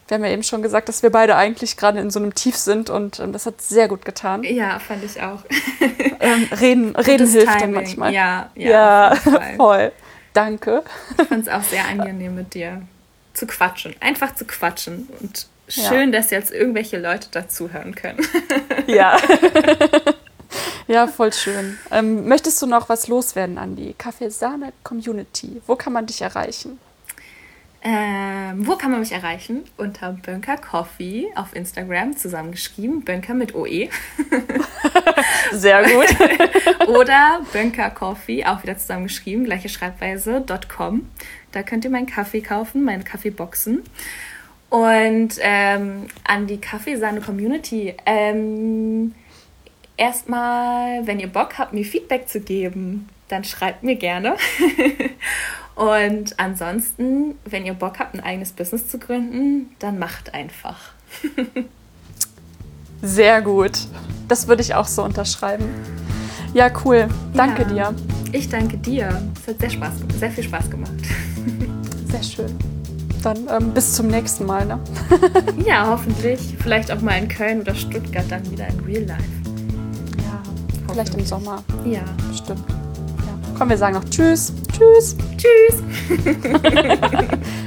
Wir haben ja eben schon gesagt, dass wir beide eigentlich gerade in so einem Tief sind und ähm, das hat sehr gut getan. Ja, fand ich auch. ähm, reden reden hilft dann manchmal. Ja, ja, ja voll. Danke. Ich fand es auch sehr angenehm mit dir zu quatschen. Einfach zu quatschen. Und schön, ja. dass jetzt irgendwelche Leute dazuhören können. ja. ja, voll schön. Ähm, möchtest du noch was loswerden an die Kaffeesahne-Community? Wo kann man dich erreichen? Ähm, wo kann man mich erreichen? Unter Bönker Coffee auf Instagram zusammengeschrieben. Bönker mit OE. Sehr gut. Oder Bönker Coffee, auch wieder zusammengeschrieben, gleiche Schreibweise, .com. Da könnt ihr meinen Kaffee kaufen, meine Kaffeeboxen. Und ähm, an die Kaffeesahne-Community. Ähm, erstmal, wenn ihr Bock habt, mir Feedback zu geben, dann schreibt mir gerne. Und ansonsten, wenn ihr Bock habt, ein eigenes Business zu gründen, dann macht einfach. Sehr gut. Das würde ich auch so unterschreiben. Ja, cool. Danke ja, dir. Ich danke dir. Es hat sehr, Spaß, sehr viel Spaß gemacht. Sehr schön. Dann ähm, bis zum nächsten Mal. Ne? ja, hoffentlich. Vielleicht auch mal in Köln oder Stuttgart dann wieder in Real Life. Ja, vielleicht im Sommer. Ja. Bestimmt. Komm, wir sagen noch Tschüss. Tschüss. Tschüss.